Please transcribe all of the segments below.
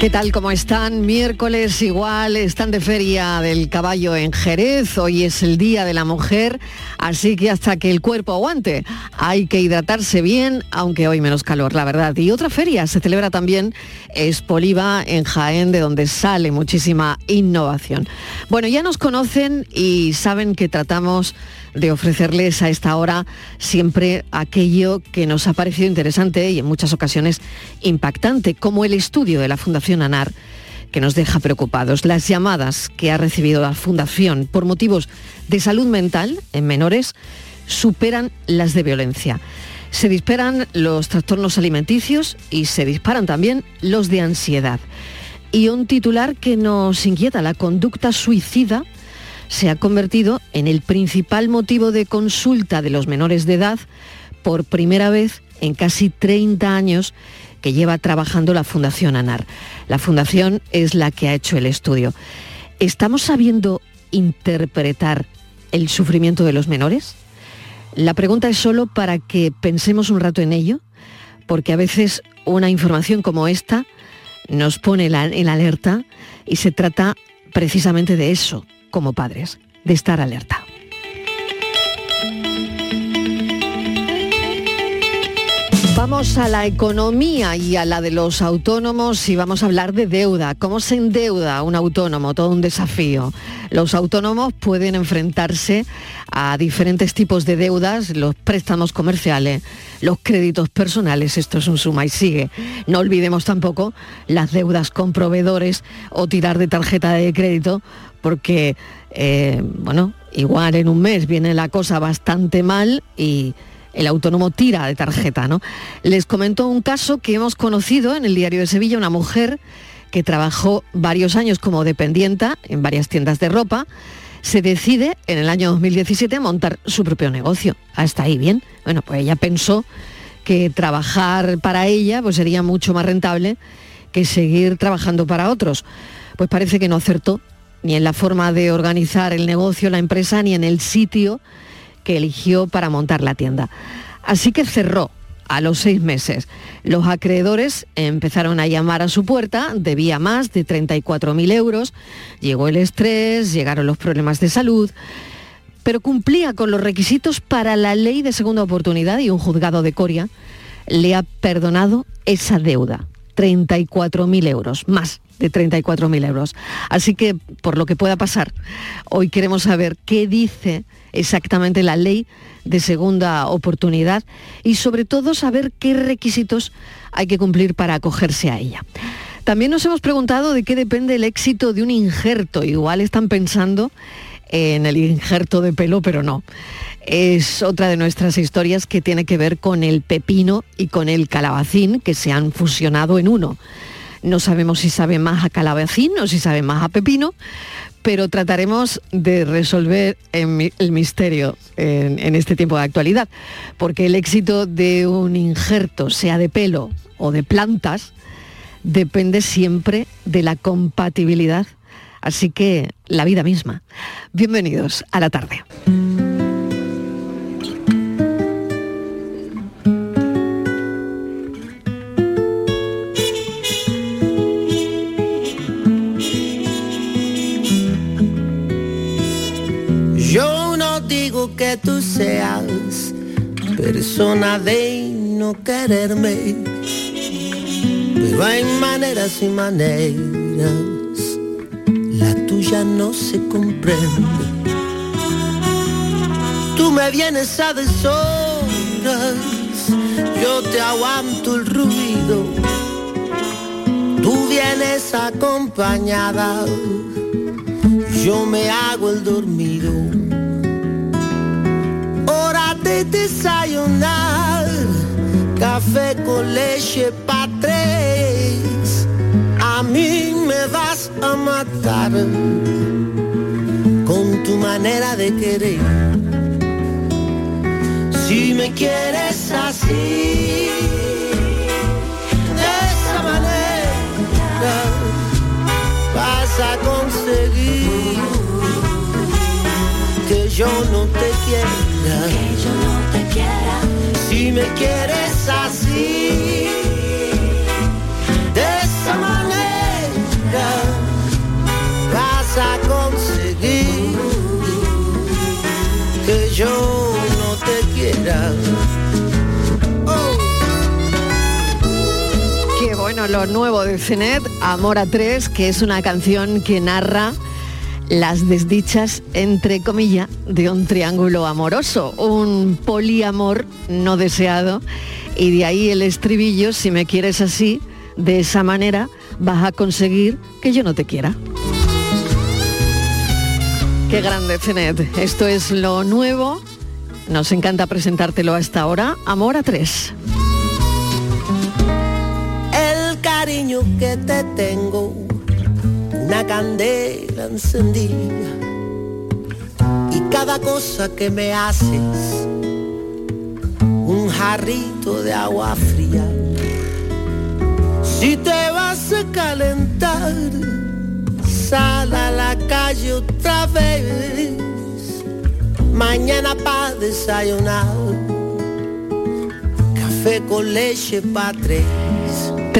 ¿Qué tal? ¿Cómo están? Miércoles igual, están de feria del caballo en Jerez, hoy es el Día de la Mujer, así que hasta que el cuerpo aguante hay que hidratarse bien, aunque hoy menos calor, la verdad. Y otra feria se celebra también, es Poliva en Jaén, de donde sale muchísima innovación. Bueno, ya nos conocen y saben que tratamos de ofrecerles a esta hora siempre aquello que nos ha parecido interesante y en muchas ocasiones impactante, como el estudio de la Fundación ANAR que nos deja preocupados. Las llamadas que ha recibido la Fundación por motivos de salud mental en menores superan las de violencia. Se disparan los trastornos alimenticios y se disparan también los de ansiedad. Y un titular que nos inquieta, la conducta suicida se ha convertido en el principal motivo de consulta de los menores de edad por primera vez en casi 30 años que lleva trabajando la Fundación ANAR. La Fundación es la que ha hecho el estudio. ¿Estamos sabiendo interpretar el sufrimiento de los menores? La pregunta es solo para que pensemos un rato en ello, porque a veces una información como esta nos pone en alerta y se trata precisamente de eso, como padres, de estar alerta. Vamos a la economía y a la de los autónomos y vamos a hablar de deuda. ¿Cómo se endeuda un autónomo? Todo un desafío. Los autónomos pueden enfrentarse a diferentes tipos de deudas, los préstamos comerciales, los créditos personales, esto es un suma y sigue. No olvidemos tampoco las deudas con proveedores o tirar de tarjeta de crédito porque, eh, bueno, igual en un mes viene la cosa bastante mal y el autónomo tira de tarjeta, ¿no? Les comento un caso que hemos conocido en el diario de Sevilla, una mujer que trabajó varios años como dependienta en varias tiendas de ropa, se decide en el año 2017 a montar su propio negocio. Hasta ahí bien. Bueno, pues ella pensó que trabajar para ella pues sería mucho más rentable que seguir trabajando para otros. Pues parece que no acertó ni en la forma de organizar el negocio, la empresa, ni en el sitio que eligió para montar la tienda. Así que cerró a los seis meses. Los acreedores empezaron a llamar a su puerta, debía más de 34.000 euros, llegó el estrés, llegaron los problemas de salud, pero cumplía con los requisitos para la ley de segunda oportunidad y un juzgado de Coria le ha perdonado esa deuda, 34.000 euros, más de 34.000 euros. Así que, por lo que pueda pasar, hoy queremos saber qué dice exactamente la ley de segunda oportunidad y sobre todo saber qué requisitos hay que cumplir para acogerse a ella. También nos hemos preguntado de qué depende el éxito de un injerto. Igual están pensando en el injerto de pelo, pero no. Es otra de nuestras historias que tiene que ver con el pepino y con el calabacín que se han fusionado en uno. No sabemos si sabe más a calabacín o si sabe más a pepino, pero trataremos de resolver el misterio en, en, este tiempo de actualidad, porque el éxito de un injerto, sea de pelo o de plantas, depende siempre de la compatibilidad, así que la vida misma. Bienvenidos a la tarde. Tú seas persona de no quererme, pero hay maneras y maneras, la tuya no se comprende. Tú me vienes a deshoras, yo te aguanto el ruido, tú vienes acompañada, yo me hago el dormido desayunar, café con leche pa' tres. A mí me vas a matar con tu manera de querer. Si me quieres así, de esa manera, vas a conseguir yo no te quiera. Que yo no te quiera. Si me quieres así, de esa manera, vas a conseguir que yo no te quiera. Oh. Qué bueno lo nuevo de Cenet, Amor a Tres, que es una canción que narra las desdichas, entre comillas, de un triángulo amoroso, un poliamor no deseado, y de ahí el estribillo, si me quieres así, de esa manera, vas a conseguir que yo no te quiera. Qué grande, Cenet. Esto es lo nuevo. Nos encanta presentártelo hasta ahora. Amor a tres. el cariño que te tengo, una candela encendida. Y cada cosa que me haces, un jarrito de agua fría. Si te vas a calentar, sal a la calle otra vez. Mañana para desayunar, café con leche pa' tres.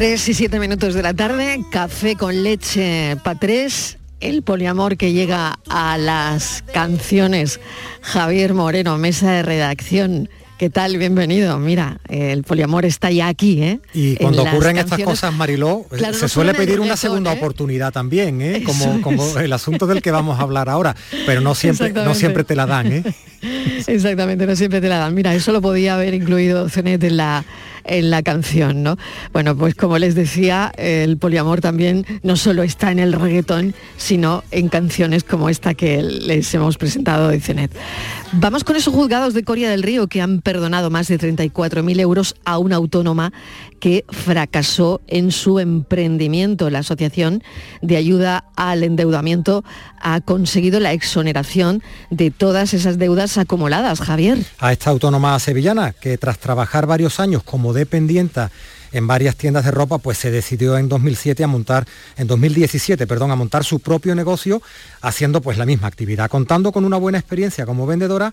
3 y 7 minutos de la tarde, café con leche para tres, el poliamor que llega a las canciones. Javier Moreno, mesa de redacción. ¿Qué tal? Bienvenido. Mira, el poliamor está ya aquí, ¿eh? Y cuando ocurren estas cosas, Mariló, eh, Claro, se no suele pedir una segunda ¿eh? oportunidad también, ¿eh? Como, como el asunto del que vamos a hablar ahora, pero no siempre, no siempre te la dan, ¿eh? Exactamente, no siempre te la dan. Mira, eso lo podía haber incluido Cenet en la, en la canción, ¿no? Bueno, pues como les decía, el poliamor también no solo está en el reggaetón, sino en canciones como esta que les hemos presentado de Cenet. Vamos con esos juzgados de Coria del Río que han perdonado más de 34.000 euros a una autónoma que fracasó en su emprendimiento. La Asociación de Ayuda al Endeudamiento ha conseguido la exoneración de todas esas deudas acumuladas. Javier. a esta autónoma sevillana que tras trabajar varios años como dependienta en varias tiendas de ropa, pues se decidió en 2007 a montar, en 2017, perdón, a montar su propio negocio haciendo pues la misma actividad, contando con una buena experiencia como vendedora.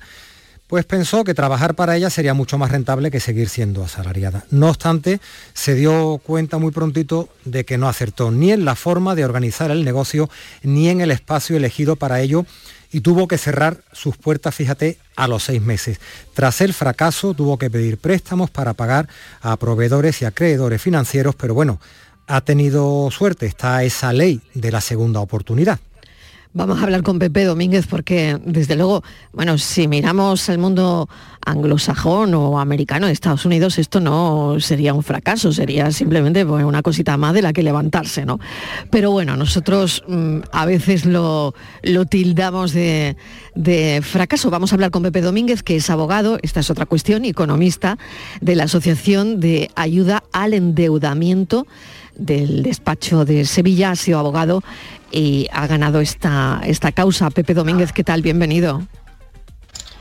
Pues pensó que trabajar para ella sería mucho más rentable que seguir siendo asalariada. No obstante, se dio cuenta muy prontito de que no acertó ni en la forma de organizar el negocio ni en el espacio elegido para ello y tuvo que cerrar sus puertas, fíjate, a los seis meses. Tras el fracaso tuvo que pedir préstamos para pagar a proveedores y acreedores financieros, pero bueno, ha tenido suerte, está esa ley de la segunda oportunidad. Vamos a hablar con Pepe Domínguez porque, desde luego, bueno, si miramos el mundo anglosajón o americano de Estados Unidos, esto no sería un fracaso, sería simplemente pues, una cosita más de la que levantarse, ¿no? Pero bueno, nosotros mm, a veces lo, tildamos de fracaso. Vamos a hablar con Pepe Domínguez, que es abogado, esta es otra cuestión, economista de la Asociación de Ayuda al Endeudamiento del despacho de Sevilla, ha sido abogado y ha ganado esta, esta causa. Pepe Domínguez, ¿qué tal? Bienvenido.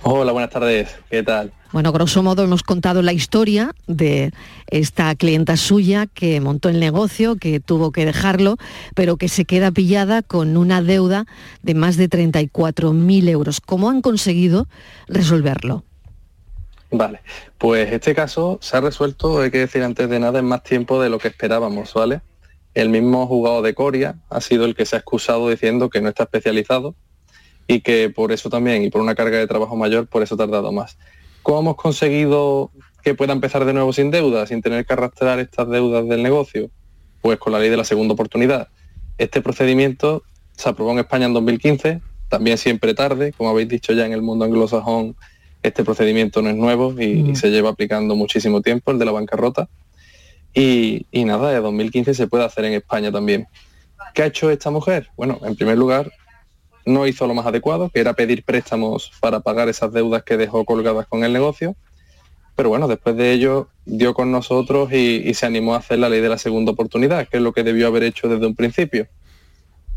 Hola, buenas tardes. ¿Qué tal? Bueno, grosso modo hemos contado la historia de esta clienta suya que montó el negocio, que tuvo que dejarlo, pero que se queda pillada con una deuda de más de 34.000 euros. ¿Cómo han conseguido resolverlo? Vale, pues este caso se ha resuelto, hay que decir antes de nada, en más tiempo de lo que esperábamos, ¿vale? El mismo juzgado de Coria ha sido el que se ha excusado diciendo que no está especializado y que por eso también, y por una carga de trabajo mayor, por eso ha tardado más. ¿Cómo hemos conseguido que pueda empezar de nuevo sin deuda, sin tener que arrastrar estas deudas del negocio? Pues con la ley de la segunda oportunidad. Este procedimiento se aprobó en España en 2015, también siempre tarde, como habéis dicho ya en el mundo anglosajón, este procedimiento no es nuevo y, Mm. y se lleva aplicando muchísimo tiempo, el de la bancarrota. Y, nada, de 2015 se puede hacer en España también. ¿Qué ha hecho esta mujer? Bueno, en primer lugar, no hizo lo más adecuado, que era pedir préstamos para pagar esas deudas que dejó colgadas con el negocio. Pero bueno, después de ello dio con nosotros y, y se animó a hacer la ley de la segunda oportunidad, que es lo que debió haber hecho desde un principio.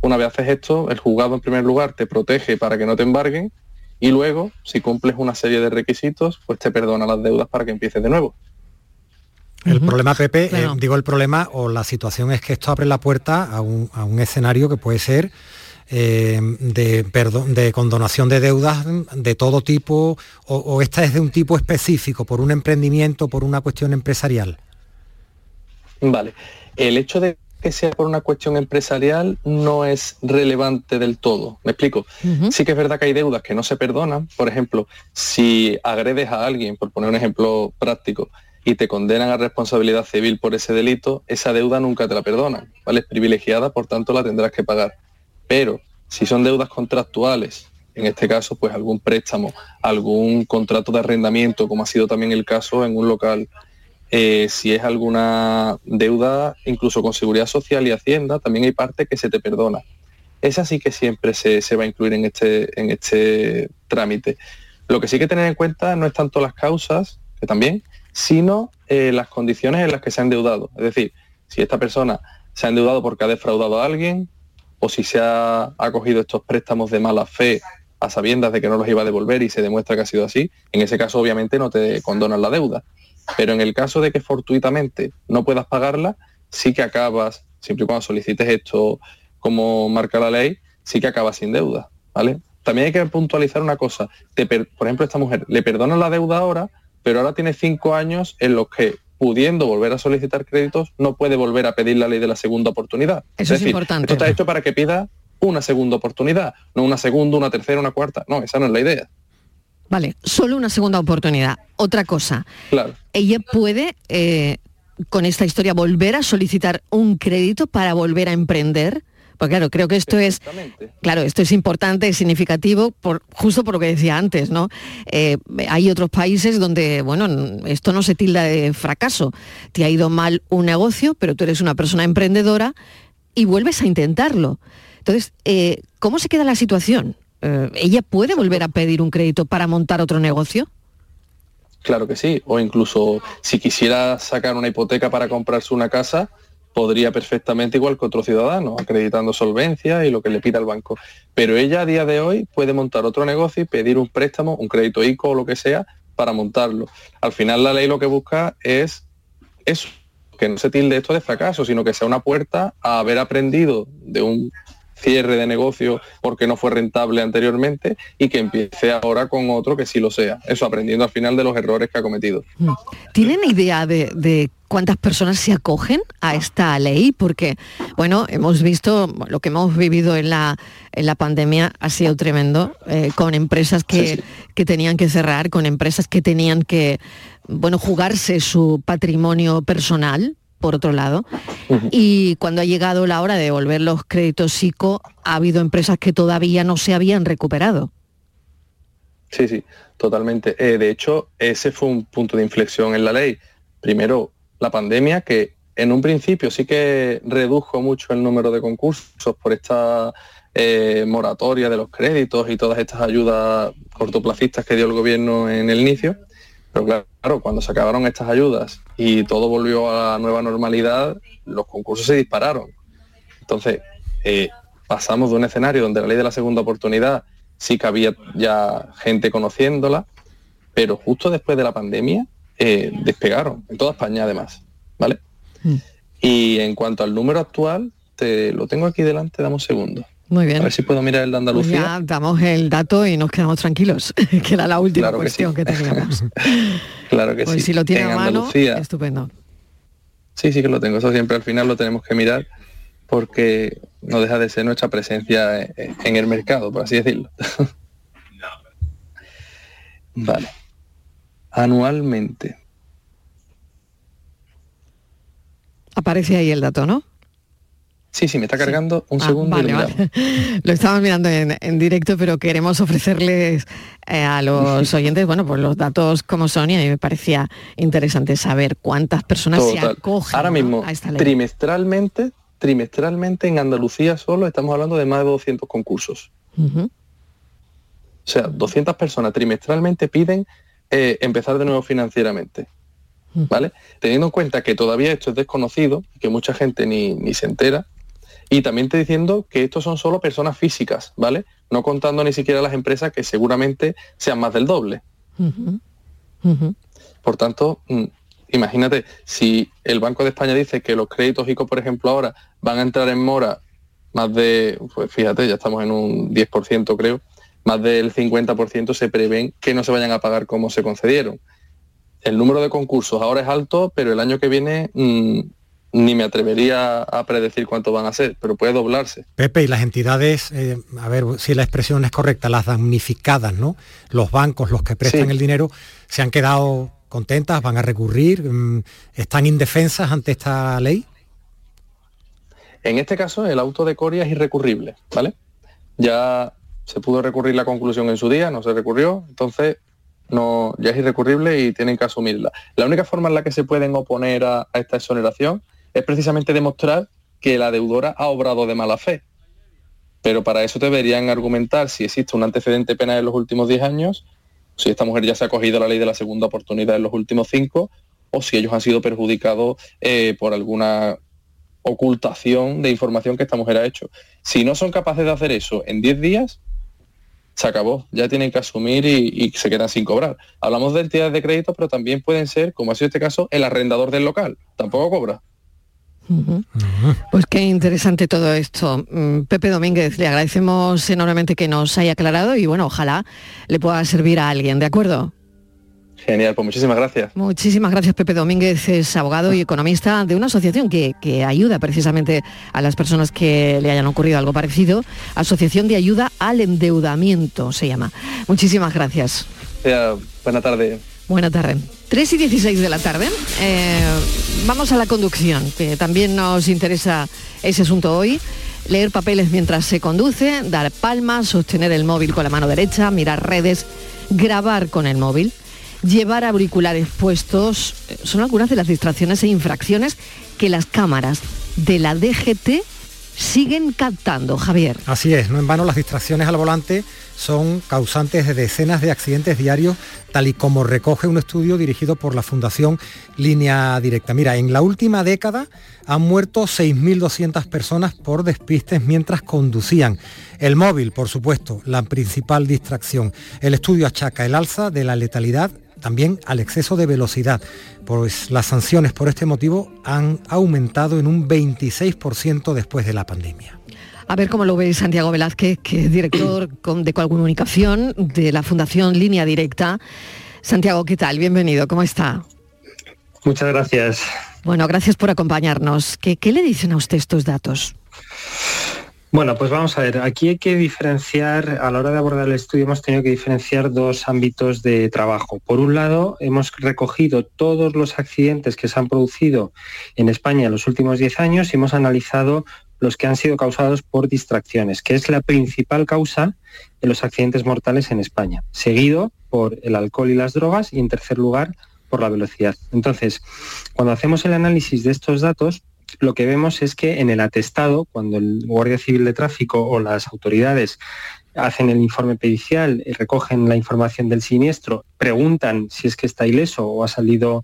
Una vez haces esto, el juzgado en primer lugar te protege para que no te embarguen y luego, si cumples una serie de requisitos, pues te perdona las deudas para que empieces de nuevo. El problema, Pepe, eh, digo el problema o la situación es que esto abre la puerta a un, a un escenario que puede ser eh, de, perdón, de condonación de deudas de todo tipo o, esta es de un tipo específico, por un emprendimiento, por una cuestión empresarial? Vale. El hecho de que sea por una cuestión empresarial no es relevante del todo. ¿Me explico? Sí que es verdad que hay deudas que no se perdonan. Por ejemplo, si agredes a alguien, por poner un ejemplo práctico, y te condenan a responsabilidad civil por ese delito, esa deuda nunca te la perdonan, ¿vale? Es privilegiada, por tanto la tendrás que pagar. Pero si son deudas contractuales, en este caso, pues algún préstamo, algún contrato de arrendamiento, como ha sido también el caso en un local, eh, si es alguna deuda, incluso con seguridad social y hacienda, también hay parte que se te perdona. Esa sí que siempre se, se va a incluir en este, en este trámite. Lo que sí que tener en cuenta no es tanto las causas, que también, sino eh, las condiciones en las que se ha endeudado. Es decir, si esta persona se ha endeudado porque ha defraudado a alguien o si se ha acogido estos préstamos de mala fe a sabiendas de que no los iba a devolver y se demuestra que ha sido así, en ese caso obviamente no te condonan la deuda. Pero en el caso de que fortuitamente no puedas pagarla, sí que acabas, siempre y cuando solicites esto como marca la ley, sí que acabas sin deuda. ¿vale? También hay que puntualizar una cosa. por ejemplo, esta mujer le perdonan la deuda ahora, pero ahora tiene cinco años en los que pudiendo volver a solicitar créditos, no puede volver a pedir la ley de la segunda oportunidad. Eso es, importante. Esto está hecho para que pida una segunda oportunidad, no una segunda, una tercera, una cuarta. No, esa no es la idea. Vale, solo una segunda oportunidad. Otra cosa. Claro. Ella puede, eh, con esta historia, volver a solicitar un crédito para volver a emprender. Pues claro, creo que esto es, claro, esto es importante, es significativo, por, justo por lo que decía antes, ¿no? Eh, hay otros países donde, bueno, esto no se tilda de fracaso. Te ha ido mal un negocio, pero tú eres una persona emprendedora y vuelves a intentarlo. Entonces, eh, ¿cómo se queda la situación? Eh, ¿Ella puede volver a pedir un crédito para montar otro negocio? Claro que sí, o incluso si quisiera sacar una hipoteca para comprarse una casa, podría perfectamente igual que otro ciudadano, acreditando solvencia y lo que le pida el banco. Pero ella a día de hoy puede montar otro negocio y pedir un préstamo, un crédito ICO o lo que sea, para montarlo. Al final la ley lo que busca es eso, que no se tilde esto de fracaso, sino que sea una puerta a haber aprendido de un cierre de negocio porque no fue rentable anteriormente y que empiece ahora con otro que sí lo sea. Eso aprendiendo al final de los errores que ha cometido. Mm. ¿Tienen idea de, cuántas personas se acogen a esta ley? Porque, bueno, hemos visto lo que hemos vivido en la, en la pandemia ha sido tremendo, eh, con empresas que, que tenían que cerrar, con empresas que tenían que, bueno, jugarse su patrimonio personal por otro lado. Y cuando ha llegado la hora de devolver los créditos SICO, ha habido empresas que todavía no se habían recuperado. Sí, sí, totalmente. Eh, de hecho, ese fue un punto de inflexión en la ley. Primero, la pandemia, que en un principio sí que redujo mucho el número de concursos por esta eh, moratoria de los créditos y todas estas ayudas cortoplacistas que dio el gobierno en el inicio. Pero claro, cuando se acabaron estas ayudas y todo volvió a la nueva normalidad, los concursos se dispararon. Entonces, eh, pasamos de un escenario donde la ley de la segunda oportunidad sí que había ya gente conociéndola, pero justo después de la pandemia eh, despegaron, en toda España además, ¿vale? Mm. Y en cuanto al número actual, te lo tengo aquí delante, dame un segundo. Muy bien. A ver si puedo mirar el de Andalucía. ya damos el dato y nos quedamos tranquilos, que era la última cuestión que, teníamos. claro que pues sí. si lo tiene a mano, estupendo. Sí, sí que lo tengo. Eso siempre al final lo tenemos que mirar porque no deja de ser nuestra presencia en el mercado, por así decirlo. vale. Anualmente. Aparece ahí el dato, ¿no? Sí, sí, me está cargando un ah, segundo. Vale, lo, estamos mirando en, directo, pero queremos ofrecerles eh, a los oyentes, bueno, pues los datos como son y a mí me parecía interesante saber cuántas personas se acogen Ahora mismo, a esta ley. trimestralmente, trimestralmente en Andalucía solo estamos hablando de más de 200 concursos. O sea, 200 personas trimestralmente piden eh, empezar de nuevo financieramente. ¿Vale? Teniendo en cuenta que todavía esto es desconocido, que mucha gente ni, ni se entera, y también te diciendo que estos son solo personas físicas, ¿vale? No contando ni siquiera las empresas que seguramente sean más del doble. Por tanto, mm, imagínate, si el Banco de España dice que los créditos ICO, por ejemplo, ahora van a entrar en mora más de, pues fíjate, ya estamos en un 10% creo, más del 50% se prevén que no se vayan a pagar como se concedieron. El número de concursos ahora es alto, pero el año que viene mm, ni me atrevería a predecir cuánto van a ser, pero puede doblarse. Pepe, y las entidades, eh, a ver si la expresión es correcta, las damnificadas, ¿no? Los bancos, los que prestan el dinero, se han quedado contentas, van a recurrir, mm, están indefensas ante esta ley. En este caso, el auto de Coria es irrecurrible, ¿vale? Ya se pudo recurrir la conclusión en su día, no se recurrió, entonces no, ya es irrecurrible y tienen que asumirla. La única forma en la que se pueden oponer a, esta exoneración es precisamente demostrar que la deudora ha obrado de mala fe. Pero para eso deberían argumentar si existe un antecedente penal en los últimos 10 años, si esta mujer ya se ha acogido a la ley de la segunda oportunidad en los últimos 5, o si ellos han sido perjudicados eh, por alguna ocultación de información que esta mujer ha hecho. Si no son capaces de hacer eso en 10 días, se acabó, ya tienen que asumir y, se quedan sin cobrar. Hablamos de entidades de crédito, pero también pueden ser, como ha sido este caso, el arrendador del local, tampoco cobra. Pues qué interesante todo esto. Mm, Pepe Domínguez, le agradecemos enormemente que nos haya aclarado y bueno, ojalá le pueda servir a alguien, ¿de acuerdo? Genial, pues muchísimas gracias. Muchísimas gracias, Pepe Domínguez, es abogado y economista de una asociación que, ayuda precisamente a las personas que le hayan ocurrido algo parecido. Asociación de Ayuda al Endeudamiento se llama. Muchísimas gracias. buena tarde. Buena tarde. 3 y 16 de la tarde. Eh, vamos a la conducción, que también nos interesa ese asunto hoy. Leer papeles mientras se conduce, dar palmas, sostener el móvil con la mano derecha, mirar redes, grabar con el móvil llevar auriculares puestos. Eh, son algunas de las distracciones e infracciones que las cámaras de la DGT siguen captando, Javier. Así es, no en vano las distracciones al volante son causantes de decenas de accidentes diarios, tal y como recoge un estudio dirigido por la Fundación Línea Directa. Mira, en la última década han muerto 6.200 personas por despistes mientras conducían. El móvil, por supuesto, la principal distracción. El estudio achaca el alza de la letalidad también al exceso de velocidad, pues las sanciones por este motivo han aumentado en un 26% después de la pandemia. A ver cómo lo ve Santiago Velázquez, que es director de comunicación de la Fundación Línea Directa. Santiago, ¿qué tal? Bienvenido, ¿cómo está? Muchas gracias. Bueno, gracias por acompañarnos. ¿Qué, qué le dicen a usted estos datos? Bueno, pues vamos a ver, aquí hay que diferenciar, a la hora de abordar el estudio hemos tenido que diferenciar dos ámbitos de trabajo. Por un lado, hemos recogido todos los accidentes que se han producido en España en los últimos 10 años y hemos analizado los que han sido causados por distracciones, que es la principal causa de los accidentes mortales en España, seguido por el alcohol y las drogas y en tercer lugar por la velocidad. Entonces, cuando hacemos el análisis de estos datos, lo que vemos es que en el atestado, cuando el Guardia Civil de Tráfico o las autoridades hacen el informe pericial, recogen la información del siniestro, preguntan si es que está ileso o ha salido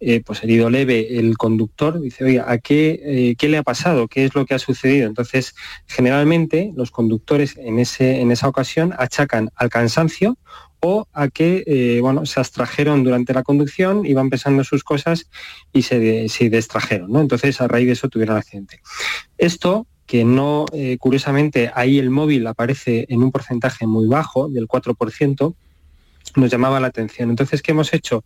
eh, pues herido leve el conductor, dice, oye, ¿a qué, eh, qué, le ha pasado? ¿Qué es lo que ha sucedido? Entonces, generalmente los conductores en, ese, en esa ocasión achacan al cansancio o a que eh, bueno, se abstrajeron durante la conducción, iban pensando sus cosas y se, se distrajeron. ¿no? Entonces, a raíz de eso tuvieron accidente. Esto, que no, eh, curiosamente, ahí el móvil aparece en un porcentaje muy bajo, del 4%, nos llamaba la atención. Entonces, ¿qué hemos hecho?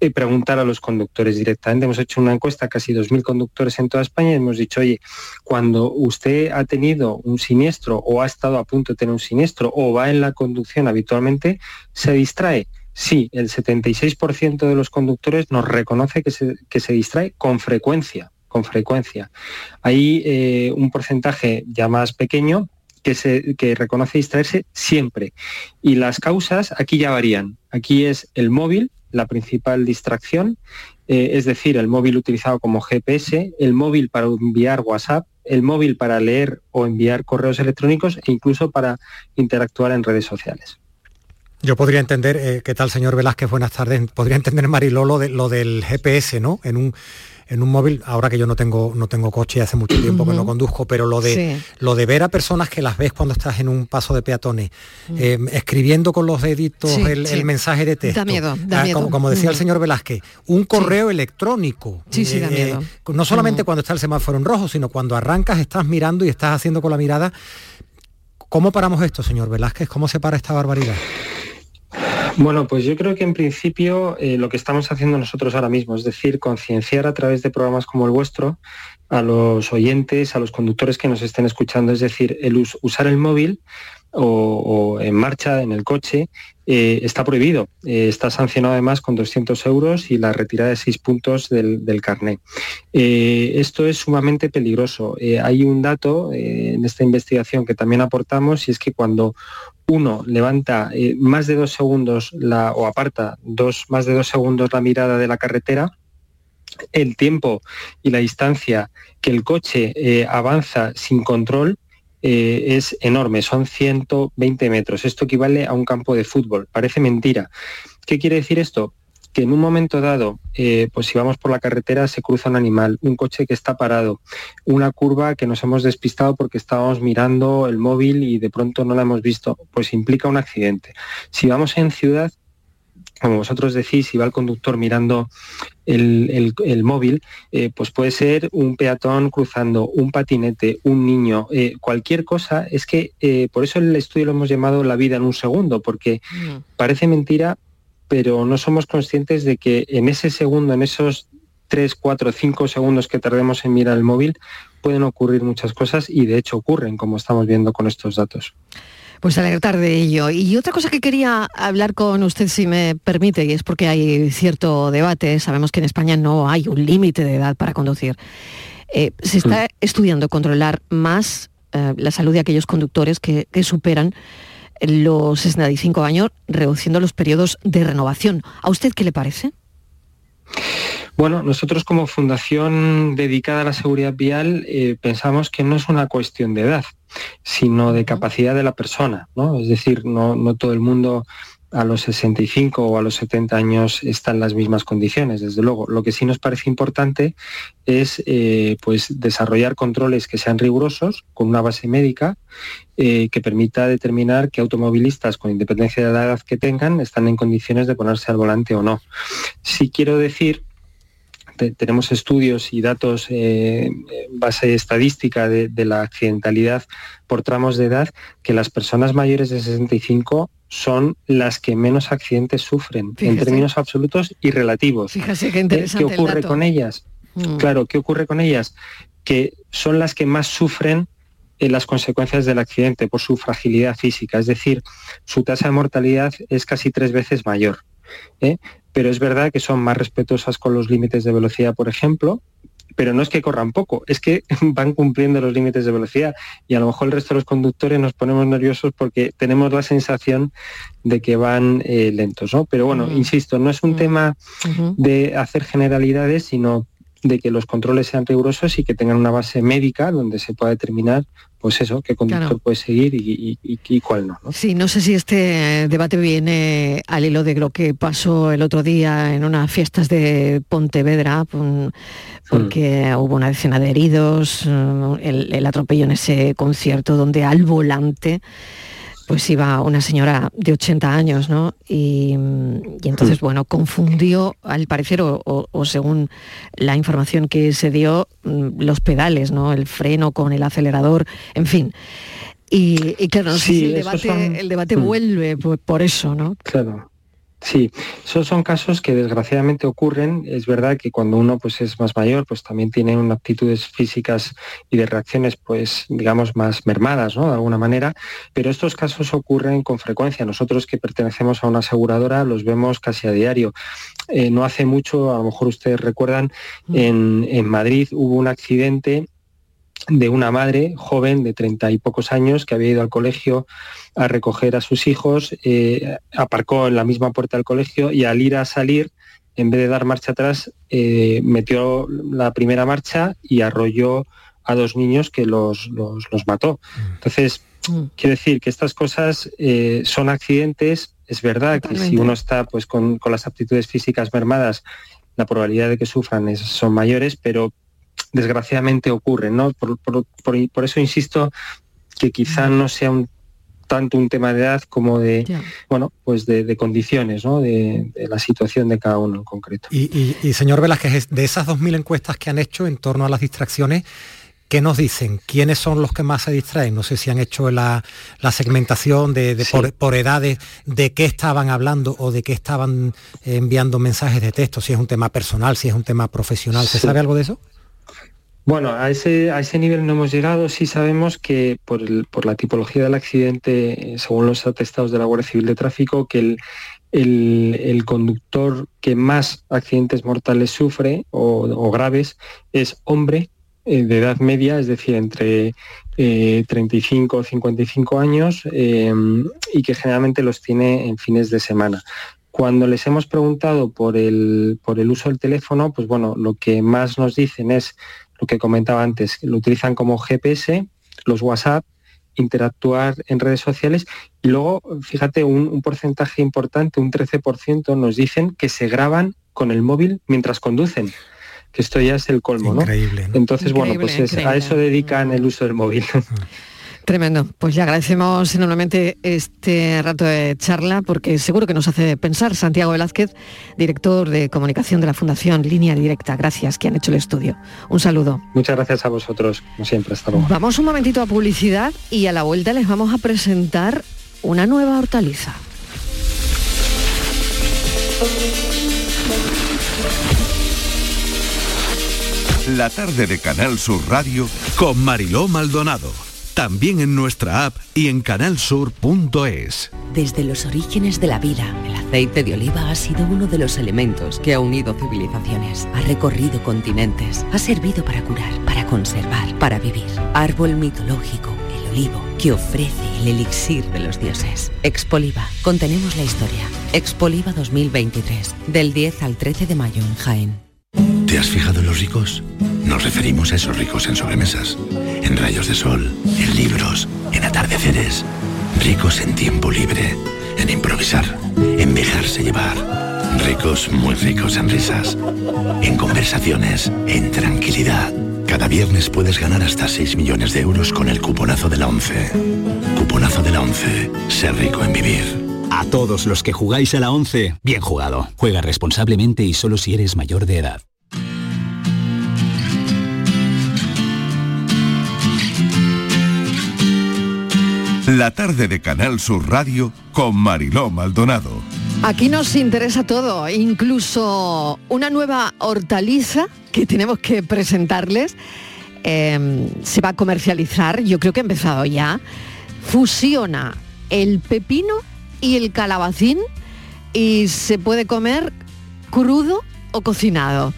Y preguntar a los conductores directamente. Hemos hecho una encuesta a casi 2.000 conductores en toda España y hemos dicho, oye, cuando usted ha tenido un siniestro o ha estado a punto de tener un siniestro o va en la conducción habitualmente, ¿se distrae? Sí, el 76% de los conductores nos reconoce que se, que se distrae con frecuencia, con frecuencia. Hay eh, un porcentaje ya más pequeño que, se, que reconoce distraerse siempre. Y las causas aquí ya varían. Aquí es el móvil, la principal distracción, eh, es decir, el móvil utilizado como GPS, el móvil para enviar WhatsApp, el móvil para leer o enviar correos electrónicos e incluso para interactuar en redes sociales. Yo podría entender, eh, ¿qué tal señor Velázquez? Buenas tardes. Podría entender Mariló lo, de, lo del GPS, ¿no? En un, en un móvil, ahora que yo no tengo, no tengo coche hace mucho tiempo que no conduzco, pero lo de, lo de ver a personas que las ves cuando estás en un paso de peatones, eh, escribiendo con los deditos el, mensaje de texto. Da miedo, da ah, miedo. Como, decía el señor Velázquez, un correo electrónico. Sí, sí, da miedo. no solamente cuando está el semáforo en rojo, sino cuando arrancas, estás mirando y estás haciendo con la mirada. ¿Cómo paramos esto, señor Velázquez? ¿Cómo se para esta barbaridad? Bueno, pues yo creo que en principio eh, lo que estamos haciendo nosotros ahora mismo, es decir, concienciar a través de programas como el vuestro a los oyentes, a los conductores que nos estén escuchando, es decir, el usar el móvil o, en marcha en el coche eh, está prohibido. Eh, está sancionado además con 200 euros y la retirada de 6 puntos del, del carné. esto es sumamente peligroso. hay un dato en esta investigación que también aportamos y es que cuando uno levanta eh, más de dos segundos la, o aparta dos, más de dos segundos la mirada de la carretera, el tiempo y la distancia que el coche eh, avanza sin control eh, es enorme, son 120 metros. Esto equivale a un campo de fútbol. Parece mentira. ¿Qué quiere decir esto? que en un momento dado, eh, pues si vamos por la carretera se cruza un animal, un coche que está parado, una curva que nos hemos despistado porque estábamos mirando el móvil y de pronto no la hemos visto, pues implica un accidente. Si vamos en ciudad, como vosotros decís, si va el conductor mirando el, móvil, eh, pues puede ser un peatón cruzando, un patinete, un niño, eh, cualquier cosa. Es que por eso el estudio lo hemos llamado la vida en un segundo, porque mm. parece mentira, pero no somos conscientes de que en ese segundo, en esos 3, 4, 5 segundos que tardemos en mirar el móvil, pueden ocurrir muchas cosas y de hecho ocurren, como estamos viendo con estos datos. Pues alertar de ello. Y otra cosa que quería hablar con usted, si me permite, y es porque hay cierto debate, sabemos que en España no hay un límite de edad para conducir. Eh, se está mm. estudiando controlar más eh, la salud de aquellos conductores que, que superan los 65 años, reduciendo los periodos de renovación. ¿A usted qué le parece? Bueno, nosotros como fundación dedicada a la seguridad vial eh, pensamos que no es una cuestión de edad, sino de capacidad de la persona. ¿no? Es decir, no, no todo el mundo a los 65 o a los 70 años están en las mismas condiciones, desde luego. Lo que sí nos parece importante es eh, pues desarrollar controles que sean rigurosos, con una base médica, eh, que permita determinar que automovilistas, con independencia de la edad que tengan, están en condiciones de ponerse al volante o no. Sí quiero decir tenemos estudios y datos eh, base estadística de, de, la accidentalidad por tramos de edad que las personas mayores de 65 son las que menos accidentes sufren en términos absolutos y relativos. Fíjese qué interesante. ¿Qué ocurre con ellas? Mm. Claro, ¿qué ocurre con ellas? Que son las que más sufren en las consecuencias del accidente por su fragilidad física, es decir, su tasa de mortalidad es casi tres veces mayor. ¿Eh? Pero es verdad que son más respetuosas con los límites de velocidad, por ejemplo, pero no es que corran poco, es que van cumpliendo los límites de velocidad y a lo mejor el resto de los conductores nos ponemos nerviosos porque tenemos la sensación de que van eh, lentos, ¿no? Pero bueno, insisto, no es un tema de hacer generalidades, sino de que los controles sean rigurosos y que tengan una base médica donde se pueda determinar pues eso, qué conductor puede seguir y, cuál no, Sí, no sé si este debate viene al hilo de lo que pasó el otro día en unas fiestas de Pontevedra, porque hubo una decena de heridos, el, el atropello en ese concierto donde al volante pues iba una señora de 80 años, ¿no? Y, entonces, bueno, confundió, al parecer, o, según la información que se dio, mm, los pedales, ¿no? El freno con el acelerador, en fin. Y, claro, no sé si el debate, el debate mm. vuelve por, por eso, ¿no? Claro. Sí, esos son casos que desgraciadamente ocurren. Es verdad que cuando uno pues, es más mayor, pues también tiene unas aptitudes físicas y de reacciones, pues, digamos, más mermadas, ¿no? De alguna manera. Pero estos casos ocurren con frecuencia. Nosotros que pertenecemos a una aseguradora los vemos casi a diario. Eh, no hace mucho, a lo mejor ustedes recuerdan, mm. en, en Madrid hubo un accidente de una madre joven de treinta y pocos años que había ido al colegio a recoger a sus hijos, eh, aparcó en la misma puerta del colegio y al ir a salir, en vez de dar marcha atrás, eh, metió la primera marcha y arrolló a dos niños que los, los, mató. Mm. Entonces, mm. quiero decir que estas cosas eh, son accidentes. Es verdad que si uno está pues, con, con las aptitudes físicas mermadas, la probabilidad de que sufran es, son mayores, pero desgraciadamente ocurren, ¿no? Por, por, por, por eso insisto que quizá no sea un tanto un tema de edad como de bueno pues de, de condiciones ¿no? de, de, la situación de cada uno en concreto y, y, y señor Velázquez de esas 2.000 encuestas que han hecho en torno a las distracciones ¿Qué nos dicen? ¿Quiénes son los que más se distraen? No sé si han hecho la, la segmentación de, de sí. por, por, edades, de qué estaban hablando o de qué estaban enviando mensajes de texto, si es un tema personal, si es un tema profesional. ¿Se sí. sabe algo de eso? Bueno, a ese, a ese nivel no hemos llegado. Sí sabemos que por, el, por la tipología del accidente, según los atestados de la Guardia Civil de Tráfico, que el, el, conductor que más accidentes mortales sufre o, graves es hombre eh, de edad media, es decir, entre eh, 35 o 55 años eh, y que generalmente los tiene en fines de semana. Cuando les hemos preguntado por el, por el uso del teléfono, pues bueno, lo que más nos dicen es lo que comentaba antes, lo utilizan como GPS, los WhatsApp, interactuar en redes sociales y luego, fíjate, un, un porcentaje importante, un 13%, nos dicen que se graban con el móvil mientras conducen que esto ya es el colmo, increíble, ¿no? Entonces, increíble, bueno, pues es, a eso dedican el uso del móvil. Tremendo. Pues le agradecemos enormemente este rato de charla porque seguro que nos hace pensar. Santiago Velázquez, director de comunicación de la Fundación Línea Directa. Gracias que han hecho el estudio. Un saludo. Muchas gracias a vosotros, como siempre. Hasta luego. Vamos un momentito a publicidad y a la vuelta les vamos a presentar una nueva hortaliza. La tarde de Canal Sur Radio con Mariló Maldonado. También en nuestra app y en canalsur.es. Desde los orígenes de la vida, el aceite de oliva ha sido uno de los elementos que ha unido civilizaciones. Ha recorrido continentes, ha servido para curar, para conservar, para vivir. Árbol mitológico, el olivo, que ofrece el elixir de los dioses. Expoliva, contenemos la historia. Expoliva 2023, del 10 al 13 de mayo en Jaén. ¿Te has fijado en los ricos? Nos referimos a esos ricos en sobremesas, en rayos de sol, en libros, en atardeceres. Ricos en tiempo libre, en improvisar, en dejarse llevar. Ricos, muy ricos en risas, en conversaciones, en tranquilidad. Cada viernes puedes ganar hasta 6 millones de euros con el cuponazo de la 11. Cuponazo de la 11. Ser rico en vivir. A todos los que jugáis a la 11, bien jugado. Juega responsablemente y solo si eres mayor de edad. La tarde de Canal Sur Radio con Mariló Maldonado. Aquí nos interesa todo, incluso una nueva hortaliza que tenemos que presentarles. Eh, se va a comercializar, yo creo que ha empezado ya. Fusiona el pepino y el calabacín y se puede comer crudo o cocinado.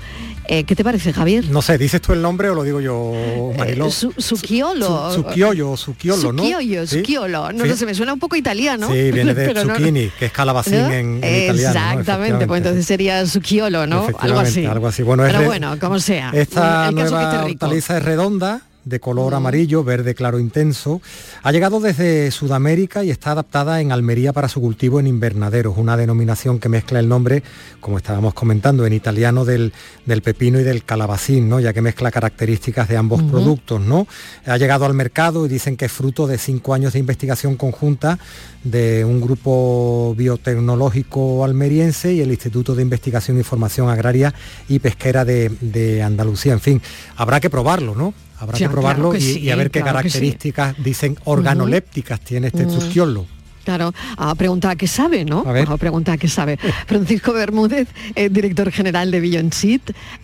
Eh, ¿Qué te parece, Javier? No sé, ¿dices tú el nombre o lo digo yo, Mariló? Eh, su, suquiolo. Su, suquiolo, ¿no? Suquiollo, ¿Sí? suquiolo. No, ¿Sí? no sé, me suena un poco italiano. Sí, viene de zucchini, no, que es calabacín ¿no? en, en, italiano. Exactamente, pues entonces sería suquiolo, ¿no? Algo así. Algo así. Bueno, Pero bueno, como sea. Esta el nueva hortaliza es redonda, de color amarillo, verde claro intenso. Ha llegado desde Sudamérica y está adaptada en Almería para su cultivo en invernaderos, una denominación que mezcla el nombre, como estábamos comentando, en italiano del, del pepino y del calabacín, ¿no? ya que mezcla características de ambos productos. ¿no? Ha llegado al mercado y dicen que es fruto de cinco años de investigación conjunta de un grupo biotecnológico almeriense y el Instituto de Investigación y Formación Agraria y Pesquera de, de Andalucía. En fin, habrá que probarlo, ¿no? Habrá ya, que probarlo claro que y, sí, y, a ver qué claro características sí. dicen organolépticas uh -huh. tiene este -huh. Claro, a preguntar qué sabe, ¿no? A, ver. a preguntar qué sabe. Francisco Bermúdez, eh, director general de Beyond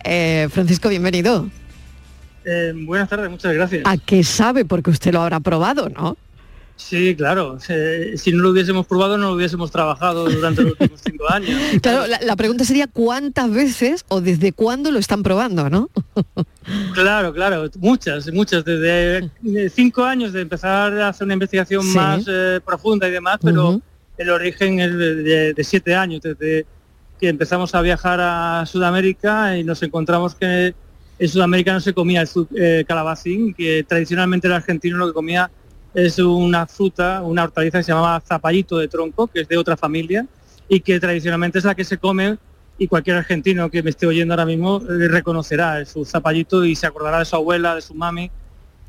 Eh, Francisco, bienvenido. Eh, buenas tardes, muchas gracias. ¿A qué sabe? Porque usted lo habrá probado, ¿no? Sí, claro. si no lo hubiésemos probado, no lo hubiésemos trabajado durante los últimos cinco años. Claro, la, la, pregunta sería cuántas veces o desde cuándo lo están probando, ¿no? claro, claro, muchas, muchas. Desde cinco años de empezar a hacer una investigación sí. más eh, profunda y demás, pero uh -huh. el origen es de, de, de, siete años, desde que empezamos a viajar a Sudamérica y nos encontramos que en Sudamérica no se comía el eh, calabacín, que tradicionalmente el argentino lo que comía es una fruta, una hortaliza que se llama zapallito de tronco, que es de otra familia y que tradicionalmente es la que se come y cualquier argentino que me esté oyendo ahora mismo eh, reconocerá su zapallito y se acordará de su abuela, de su mami,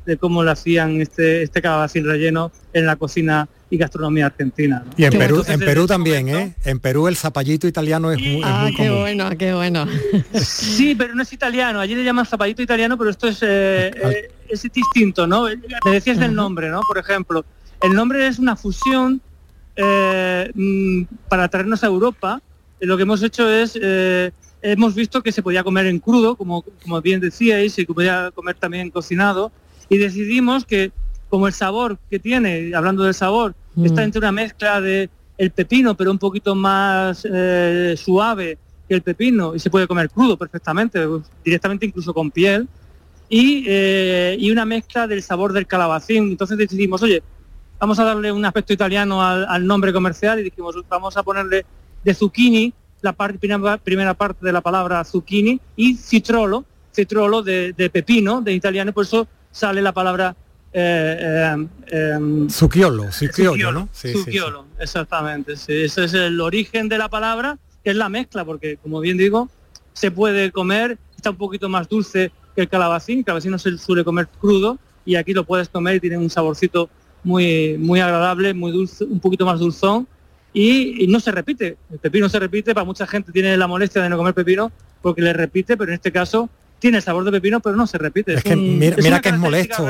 de cómo le hacían este, este calabacín relleno en la cocina y gastronomía argentina. Y en Perú, en Perú también, ¿eh? En Perú el zapallito italiano es muy, ah, qué bueno, qué bueno. Sí, pero no es italiano. Allí le llaman zapallito italiano, pero esto es, eh, eh, es distinto, ¿no? Me decías del nombre, ¿no? Por ejemplo, el nombre es una fusión mm, para traernos a Europa. Lo que hemos hecho es hemos visto que se podía comer en crudo, como, como bien decíais, y que podía comer también cocinado, y decidimos que como el sabor que tiene, hablando del sabor, mm. está entre una mezcla de el pepino, pero un poquito más eh, suave que el pepino, y se puede comer crudo perfectamente, directamente incluso con piel, y, eh, y una mezcla del sabor del calabacín. Entonces decidimos, oye, vamos a darle un aspecto italiano al, nombre comercial y dijimos, vamos a ponerle de zucchini, la primera, primera, parte de la palabra zucchini, y citrolo, citrolo de, de pepino, de italiano, por eso sale la palabra eh, eh, em, ¿no? Sí, exactamente. Ese es el origen de la palabra, que es la mezcla, porque como bien digo, se puede comer, está un poquito más dulce que el calabacín, el calabacín no se suele comer crudo, y aquí lo puedes comer y tiene un saborcito muy, muy agradable, muy dulce, un poquito más dulzón, y, y, no se repite. El pepino se repite, para mucha gente tiene la molestia de no comer pepino porque le repite, pero en este caso tiene sabor de pepino, pero no se repite. Es, que mira, que es molesto.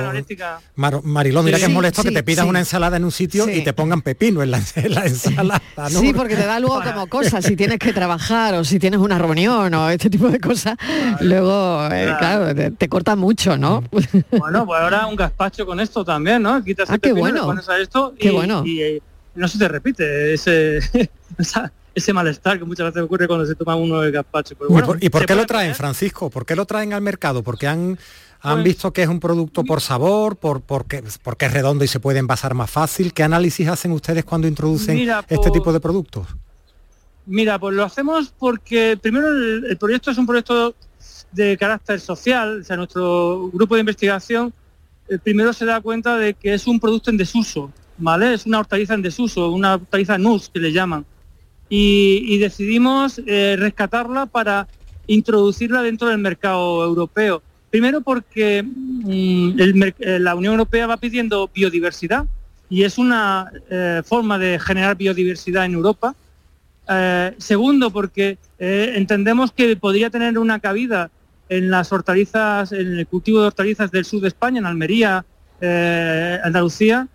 Mariló, mira que es molesto que te pidas una ensalada en un sitio y te pongan pepino en la, ensalada. Sí, porque te da luego como cosas, si tienes que trabajar o si tienes una reunión o este tipo de cosas, luego, eh, claro, te, corta mucho, ¿no? Bueno, pues ahora un gazpacho con esto también, ¿no? Quitas ah, qué bueno. pones a esto y, bueno. y, eh, no se te repite ese, ese malestar que muchas veces ocurre cuando se toma uno el gazpacho. ¿Y por qué lo traen, Francisco? ¿Por qué lo traen al mercado? Porque han, han pues visto que es un producto por sabor, por porque, porque es redondo y se puede envasar más fácil. ¿Qué análisis hacen ustedes cuando introducen este tipo de productos? Mira, pues lo hacemos porque primero el, proyecto es un proyecto de carácter social, o sea, nuestro grupo de investigación el primero se da cuenta de que es un producto en desuso, ¿vale? Es una hortaliza en desuso, una hortaliza NUS que le llaman y, decidimos eh, rescatarla para introducirla dentro del mercado europeo. Primero porque mm, eh, la Unión Europea va pidiendo biodiversidad y es una eh, forma de generar biodiversidad en Europa. segundo, porque entendemos que podría tener una cabida en las hortalizas, en el cultivo de hortalizas del sur de España, en Almería, Andalucía,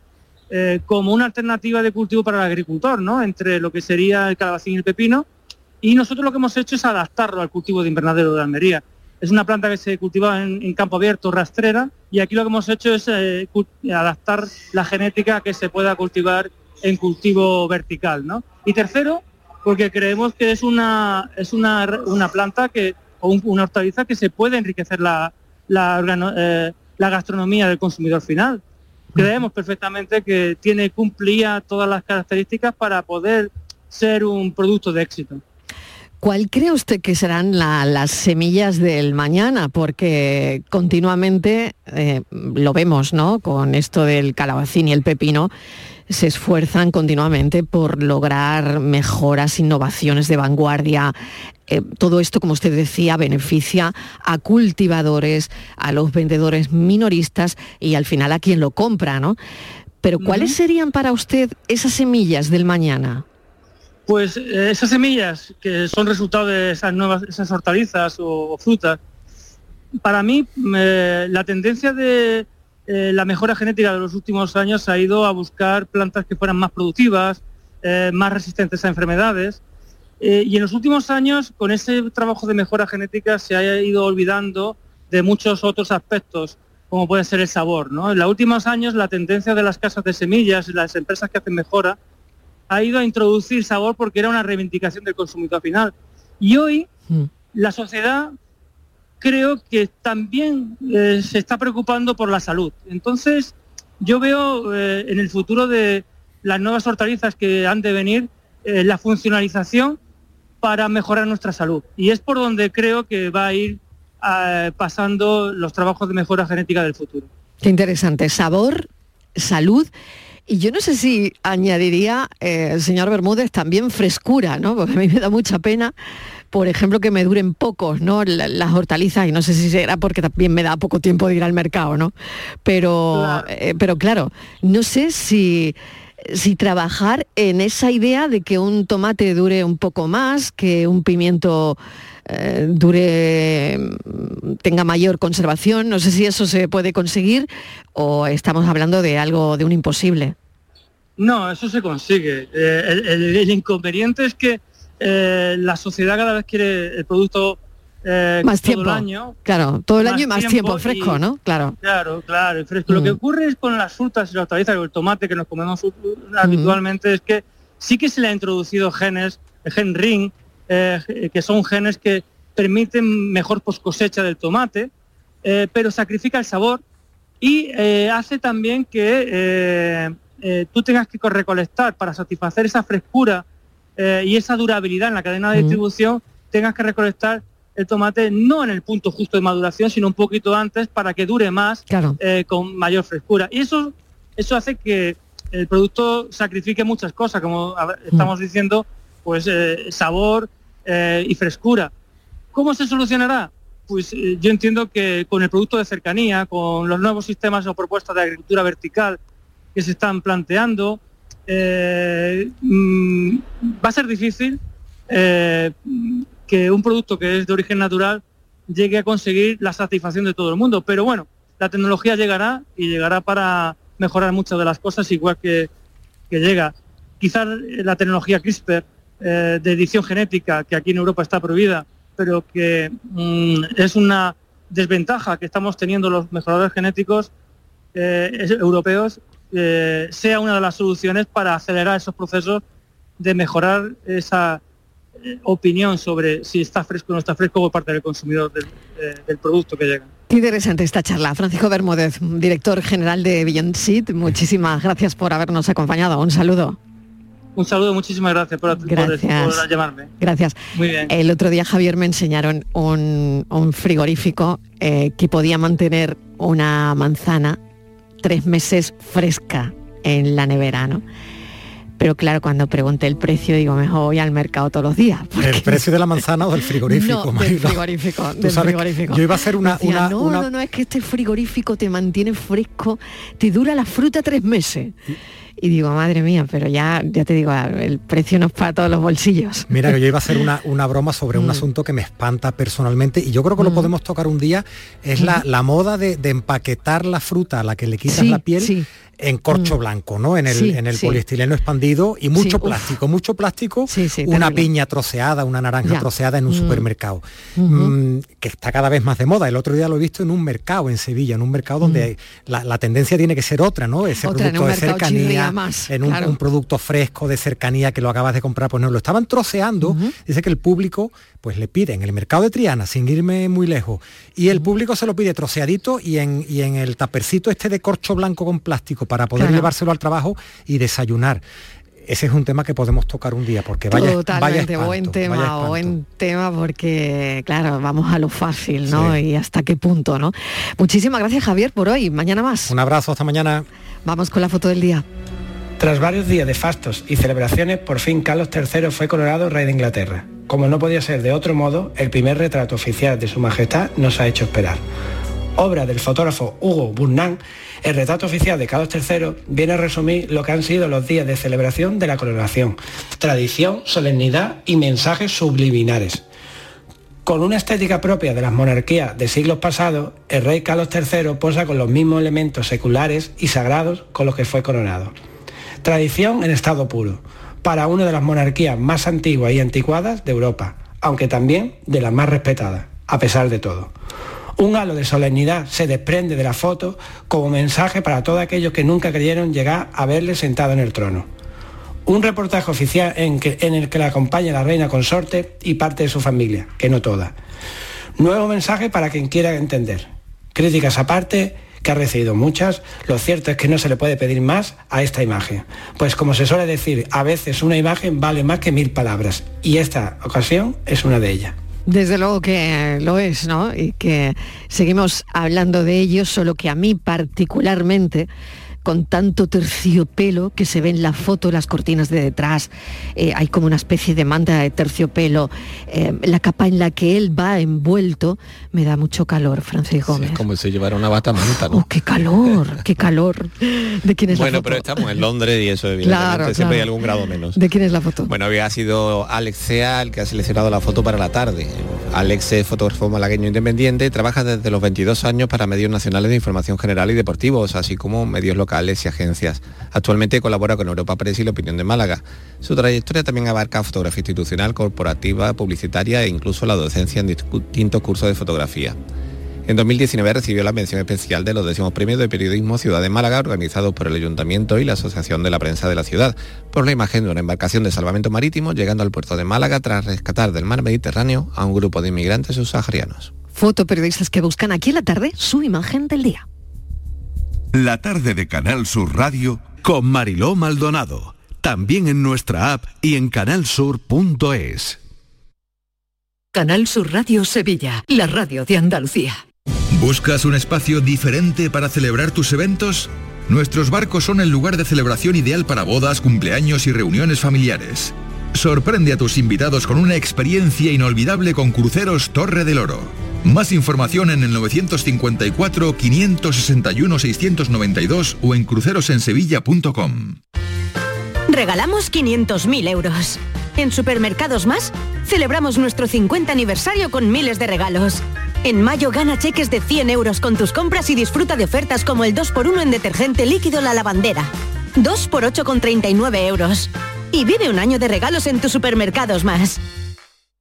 eh, como una alternativa de cultivo para el agricultor, ¿no? Entre lo que sería el calabacín y el pepino. Y nosotros lo que hemos hecho es adaptarlo al cultivo de invernadero de Almería. Es una planta que se cultiva en, campo abierto, rastrera, y aquí lo que hemos hecho es eh, adaptar la genética que se pueda cultivar en cultivo vertical, ¿no? Y tercero, porque creemos que es una, es una, planta que, o una hortaliza que se puede enriquecer la, la, eh, la gastronomía del consumidor final creemos perfectamente que tiene cumplía todas las características para poder ser un producto de éxito. ¿Cuál cree usted que serán las semillas del mañana? Porque continuamente eh, lo vemos, ¿no? Con esto del calabacín y el pepino, se esfuerzan continuamente por lograr mejoras, innovaciones de vanguardia. Eh, todo esto, como usted decía, beneficia a cultivadores, a los vendedores minoristas y al final a quien lo compra, ¿no? Pero ¿cuáles serían para usted esas semillas del mañana? Pues eh, esas semillas que son resultado de esas nuevas, esas hortalizas o, frutas, para mí la tendencia de, eh, la mejora genética de los últimos años ha ido a buscar plantas que fueran más productivas, más resistentes a enfermedades. Eh, y en los últimos años, con ese trabajo de mejora genética, se ha ido olvidando de muchos otros aspectos, como puede ser el sabor. En los últimos años, la tendencia de las casas de semillas y las empresas que hacen mejora ha ido a introducir sabor porque era una reivindicación del consumidor final. Y hoy mm. la sociedad creo que también eh, se está preocupando por la salud. Entonces, yo veo eh, en el futuro de las nuevas hortalizas que han de venir eh, la funcionalización para mejorar nuestra salud. Y es por donde creo que va a ir pasando los trabajos de mejora genética del futuro. Qué interesante. Sabor, salud Y yo no sé si añadiría, el señor Bermúdez, también frescura, ¿no? Porque a mí me da mucha pena por ejemplo, que me duren pocos, ¿no? Las hortalizas, y no sé si será porque también me da poco tiempo de ir al mercado, ¿no? Pero claro, eh, pero claro no sé si si trabajar en esa idea de que un tomate dure un poco más, que un pimiento eh, dure, mm, tenga mayor conservación, no sé si eso se puede conseguir o estamos hablando de algo, de un imposible. No, eso se consigue. Eh, el, inconveniente es que eh, la sociedad cada vez quiere el producto eh, más todo tiempo. el año. Claro, todo el año y más tiempo, fresco, ¿no? Claro. Claro, claro, fresco. Lo que mm. ocurre es con las frutas y las hortalizas, el tomate que nos comemos habitualmente, es que sí que se le ha introducido genes, el gen ring, eh, que son genes que permiten mejor post cosecha del tomate, pero sacrifica el sabor y hace también que tú tengas que recolectar para satisfacer esa frescura eh, y esa durabilidad en la cadena de distribución, tengas que recolectar el tomate no en el punto justo de maduración, sino un poquito antes para que dure más eh, con mayor frescura. Y eso, eso hace que el producto sacrifique muchas cosas, como estamos diciendo, pues eh, sabor y frescura. ¿Cómo se solucionará? Pues yo entiendo que con el producto de cercanía, con los nuevos sistemas o propuestas de agricultura vertical que se están planteando, eh, mm, va a ser difícil eh, que un producto que es de origen natural llegue a conseguir la satisfacción de todo el mundo. Pero bueno, la tecnología llegará y llegará para mejorar muchas de las cosas, igual que, llega. Quizás la tecnología CRISPR eh, de edición genética, que aquí en Europa está prohibida, pero que mm, es una desventaja que estamos teniendo los mejoradores genéticos europeos eh, sea una de las soluciones para acelerar esos procesos de mejorar esa eh, opinión sobre si está fresco o no está fresco por parte del consumidor del, eh, producto que llega. Qué interesante esta charla. Francisco Bermúdez, director general de Beyond Seed, muchísimas gracias por habernos acompañado. Un saludo. Un saludo, muchísimas gracias por, gracias. llamarme. Gracias. Muy bien. El otro día, Javier, me enseñaron un, frigorífico que podía mantener una manzana tres meses fresca en la nevera, ¿no? Pero claro, cuando pregunté el precio, digo, mejor voy al mercado todos los días. ¿El precio de la manzana o del frigorífico? No, del frigorífico, del frigorífico. Yo iba a hacer una, una, no, no, no, es que este frigorífico te mantiene fresco, te dura la fruta tres meses y digo, madre mía, pero ya, ya te digo, el precio no es para todos los bolsillos. Mira, que yo iba a hacer una, una broma sobre un mm. asunto que me espanta personalmente y yo creo que lo mm. podemos tocar un día, es la, la moda de, empaquetar la fruta a la que le quitas la piel en corcho mm. blanco, ¿no? En el, en el poliestileno expandido y mucho plástico, mucho plástico, una piña troceada, una naranja troceada en un supermercado, que está cada vez más de moda. El otro día lo he visto en un mercado en Sevilla, en un mercado donde la, tendencia tiene que ser otra, ¿no? Ese producto de cercanía, en un, producto fresco de cercanía que lo acabas de comprar, pues no, lo estaban troceando, dice que el público pues le pide en el mercado de Triana, sin irme muy lejos, y el público se lo pide troceadito y en, y en el tapercito este de corcho blanco con plástico para poder llevárselo al trabajo y desayunar. Ese es un tema que podemos tocar un día porque vaya totalmente buen tema buen tema porque claro vamos a lo fácil no y hasta qué punto no muchísimas gracias Javier por hoy. Mañana más. Un abrazo hasta mañana. Vamos con la foto del día. Tras varios días de fastos y celebraciones, por fin Carlos III fue coronado rey de Inglaterra. Como no podía ser de otro modo, el primer retrato oficial de su majestad nos ha hecho esperar. Obra del fotógrafo Hugo Burnán, el retrato oficial de Carlos III viene a resumir lo que han sido los días de celebración de la coronación, tradición, solemnidad y mensajes subliminares. Con una estética propia de las monarquías de siglos pasados, el rey Carlos III posa con los mismos elementos seculares y sagrados con los que fue coronado. Tradición en estado puro, para una de las monarquías más antiguas y anticuadas de Europa, aunque también de las más respetadas, a pesar de todo. Un halo de solemnidad se desprende de la foto como mensaje para todos aquellos que nunca creyeron llegar a verle sentado en el trono. Un reportaje oficial en, en el que la acompaña la reina consorte y parte de su familia, que no toda. Nuevo mensaje para quien quiera entender. Críticas aparte, que ha recibido muchas, lo cierto es que no se le puede pedir más a esta imagen. Pues como se suele decir, a veces una imagen vale más que mil palabras y esta ocasión es una de ellas. Desde luego que lo es, ¿no? Y que seguimos hablando de ello, solo que a mí particularmente con tanto terciopelo que se ve en la foto, las cortinas de detrás, eh, hay como una especie de manta de terciopelo, eh, la capa en la que él va envuelto, me da mucho calor, Francis Gómez. es como si llevara una bata manta, ¿no? Oh, qué calor, qué calor. ¿De quién es bueno, la foto? pero estamos en Londres y eso evidentemente Claro, siempre hay algún grado menos. ¿De quién es la foto? Bueno, había sido Alex Sea el que ha seleccionado la foto para la tarde. Alex es fotógrafo malagueño independiente, trabaja desde los 22 años para medios nacionales de información general y deportivos, así como medios locales y agencias. Actualmente colabora con Europa Press y La Opinión de Málaga. Su trayectoria también abarca fotografía institucional, corporativa, publicitaria e incluso la docencia en distintos cursos de fotografía. En 2019 recibió la mención especial de los décimos premios de periodismo Ciudad de Málaga organizados por el Ayuntamiento y la Asociación de la Prensa de la ciudad por la imagen de una embarcación de salvamento marítimo llegando al puerto de Málaga tras rescatar del mar Mediterráneo a un grupo de inmigrantes subsaharianos. Fotoperiodistas que buscan aquí en la tarde su imagen del día. La tarde de Canal Sur Radio con Mariló Maldonado. También en nuestra app y en canalsur.es. Canal Sur Radio Sevilla, la radio de Andalucía. ¿Buscas un espacio diferente para celebrar tus eventos? Nuestros barcos son el lugar de celebración ideal para bodas, cumpleaños y reuniones familiares. Sorprende a tus invitados con una experiencia inolvidable con Cruceros Torre del Oro. Más información en el 954-561-692 o en crucerosensevilla.com. Regalamos 500.000 euros. En Supermercados Más, celebramos nuestro 50 aniversario con miles de regalos. En mayo gana cheques de 100 euros con tus compras y disfruta de ofertas como el 2x1 en detergente líquido La Lavandera. 2x8 con 39 euros. Y vive un año de regalos en tus Supermercados Más.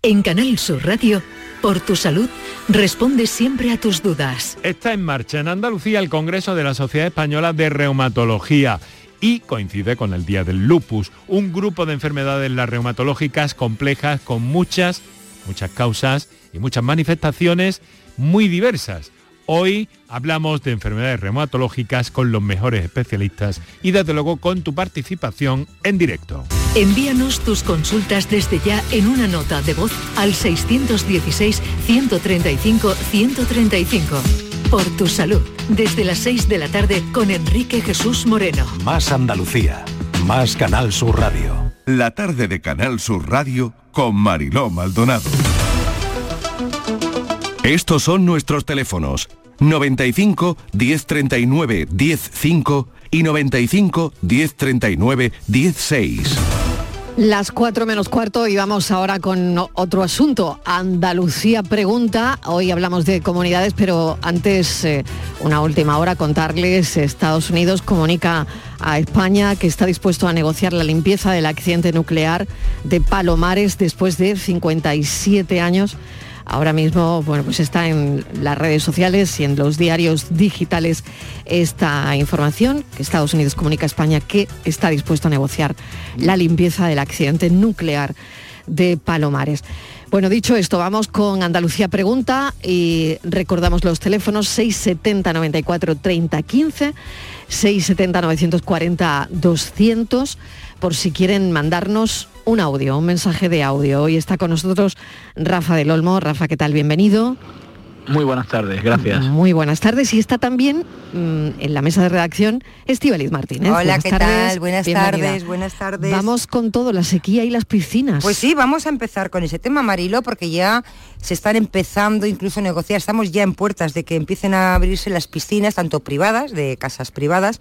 En Canal Sur Radio, por tu salud, responde siempre a tus dudas. Está en marcha en Andalucía el Congreso de la Sociedad Española de Reumatología y coincide con el Día del Lupus, un grupo de enfermedades las reumatológicas complejas con muchas, muchas causas y muchas manifestaciones muy diversas. Hoy hablamos de enfermedades reumatológicas con los mejores especialistas y desde luego con tu participación en directo. Envíanos tus consultas desde ya en una nota de voz al 616-135-135. Por tu salud, desde las 6 de la tarde con Enrique Jesús Moreno. Más Andalucía. Más Canal Sur Radio. La tarde de Canal Sur Radio con Mariló Maldonado. Estos son nuestros teléfonos 95 1039 105 y 95 1039 16. Las cuatro menos cuarto y vamos ahora con otro asunto. Andalucía pregunta. Hoy hablamos de comunidades, pero antes, eh, una última hora, contarles, Estados Unidos comunica a España que está dispuesto a negociar la limpieza del accidente nuclear de Palomares después de 57 años. Ahora mismo, bueno, pues está en las redes sociales y en los diarios digitales esta información que Estados Unidos comunica a España que está dispuesto a negociar la limpieza del accidente nuclear de Palomares. Bueno, dicho esto, vamos con Andalucía Pregunta y recordamos los teléfonos 670 94 30 15, 670 940 200 por si quieren mandarnos un audio, un mensaje de audio. Hoy está con nosotros Rafa del Olmo. Rafa, ¿qué tal? Bienvenido. Muy buenas tardes, gracias. Muy buenas tardes. Y está también mmm, en la mesa de redacción Estíbaliz Martínez. Hola, buenas ¿qué tardes. tal? Buenas Bienvenida. tardes, buenas tardes. Vamos con todo, la sequía y las piscinas. Pues sí, vamos a empezar con ese tema, Marilo, porque ya se están empezando incluso a negociar, estamos ya en puertas de que empiecen a abrirse las piscinas, tanto privadas, de casas privadas,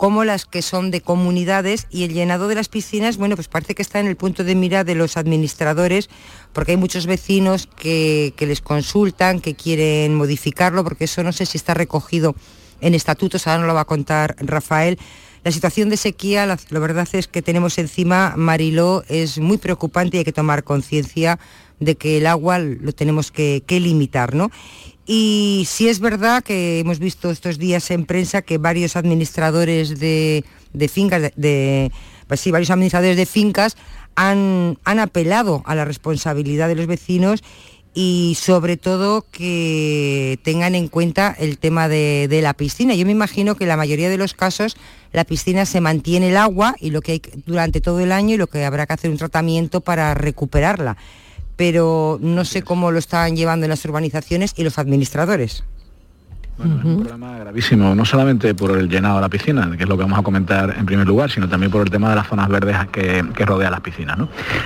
como las que son de comunidades y el llenado de las piscinas, bueno, pues parece que está en el punto de mira de los administradores, porque hay muchos vecinos que, que les consultan, que quieren modificarlo, porque eso no sé si está recogido en estatutos, ahora no lo va a contar Rafael. La situación de sequía, la, verdad es que tenemos encima, Mariló, es muy preocupante y hay que tomar conciencia de que el agua lo tenemos que, limitar, ¿no? Y sí es verdad que hemos visto estos días en prensa que varios administradores de, fincas, de, pues sí, varios administradores de fincas han, han apelado a la responsabilidad de los vecinos y sobre todo que tengan en cuenta el tema de, la piscina. Yo me imagino que en la mayoría de los casos la piscina se mantiene el agua y lo que hay durante todo el año y lo que habrá que hacer un tratamiento para recuperarla. Pero no sé cómo lo están llevando en las urbanizaciones y los administradores. Bueno, es un problema gravísimo, no solamente por el llenado de la piscina, que es lo que vamos a comentar en primer lugar, sino también por el tema de las zonas verdes que, rodean las piscinas.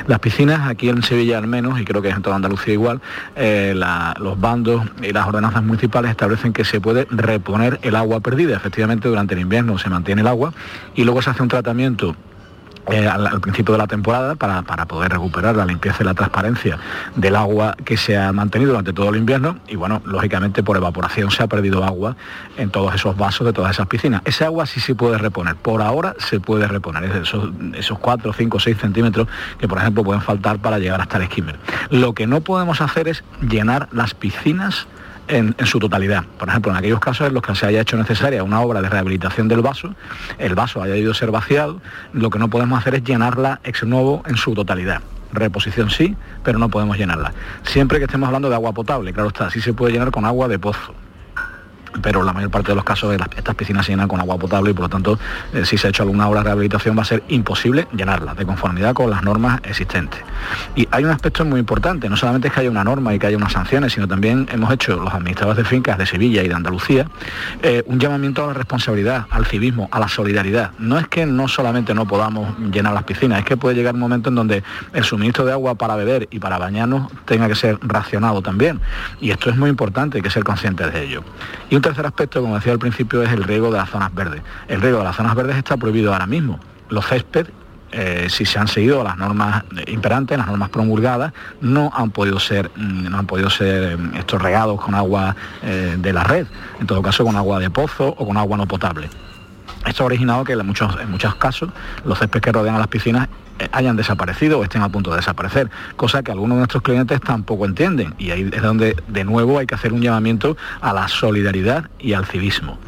Las piscinas, aquí en Sevilla al menos, y creo que en toda Andalucía igual, eh, los bandos y las ordenanzas municipales establecen que se puede reponer el agua perdida. Efectivamente, durante el invierno se mantiene el agua y luego se hace un tratamiento eh, al, principio de la temporada para, poder recuperar la limpieza y la transparencia del agua que se ha mantenido durante todo el invierno y bueno, lógicamente por evaporación se ha perdido agua en todos esos vasos de todas esas piscinas. Ese agua sí se puede reponer, por ahora se puede reponer, es esos, esos 4, 5, 6 centímetros que por ejemplo pueden faltar para llegar hasta el skimmer. Lo que no podemos hacer es llenar las piscinas en, su totalidad. Por ejemplo, en aquellos casos en los que se haya hecho necesaria una obra de rehabilitación del vaso, el vaso haya ido a ser vaciado, lo que no podemos hacer es llenarla ex novo en su totalidad reposición sí, pero no podemos llenarla. Siempre que estemos hablando de agua potable, claro está, sí se puede llenar con agua de pozo pero la mayor parte de los casos estas piscinas se llenan con agua potable y por lo tanto eh, si se ha hecho alguna obra de rehabilitación va a ser imposible llenarlas de conformidad con las normas existentes. Y hay un aspecto muy importante, no solamente es que haya una norma y que haya unas sanciones, sino también hemos hecho los administradores de fincas de Sevilla y de Andalucía eh, un llamamiento a la responsabilidad, al civismo, a la solidaridad. No es que no solamente no podamos llenar las piscinas, es que puede llegar un momento en donde el suministro de agua para beber y para bañarnos tenga que ser racionado también. Y esto es muy importante, hay que ser conscientes de ello tercer aspecto, como decía al principio, es el riego de las zonas verdes. El riego de las zonas verdes está prohibido ahora mismo. Los césped eh, si se han seguido las normas imperantes, las normas promulgadas, no han podido ser, mm, no han podido ser mm, estos regados con agua eh, de la red, en todo caso con agua de pozo o con agua no potable. Esto ha originado que en muchos, casos los céspedes que rodean a las piscinas eh, hayan desaparecido o estén a punto de desaparecer, cosa que algunos de nuestros clientes tampoco entienden y ahí es donde de nuevo hay que hacer un llamamiento a la solidaridad y al civismo.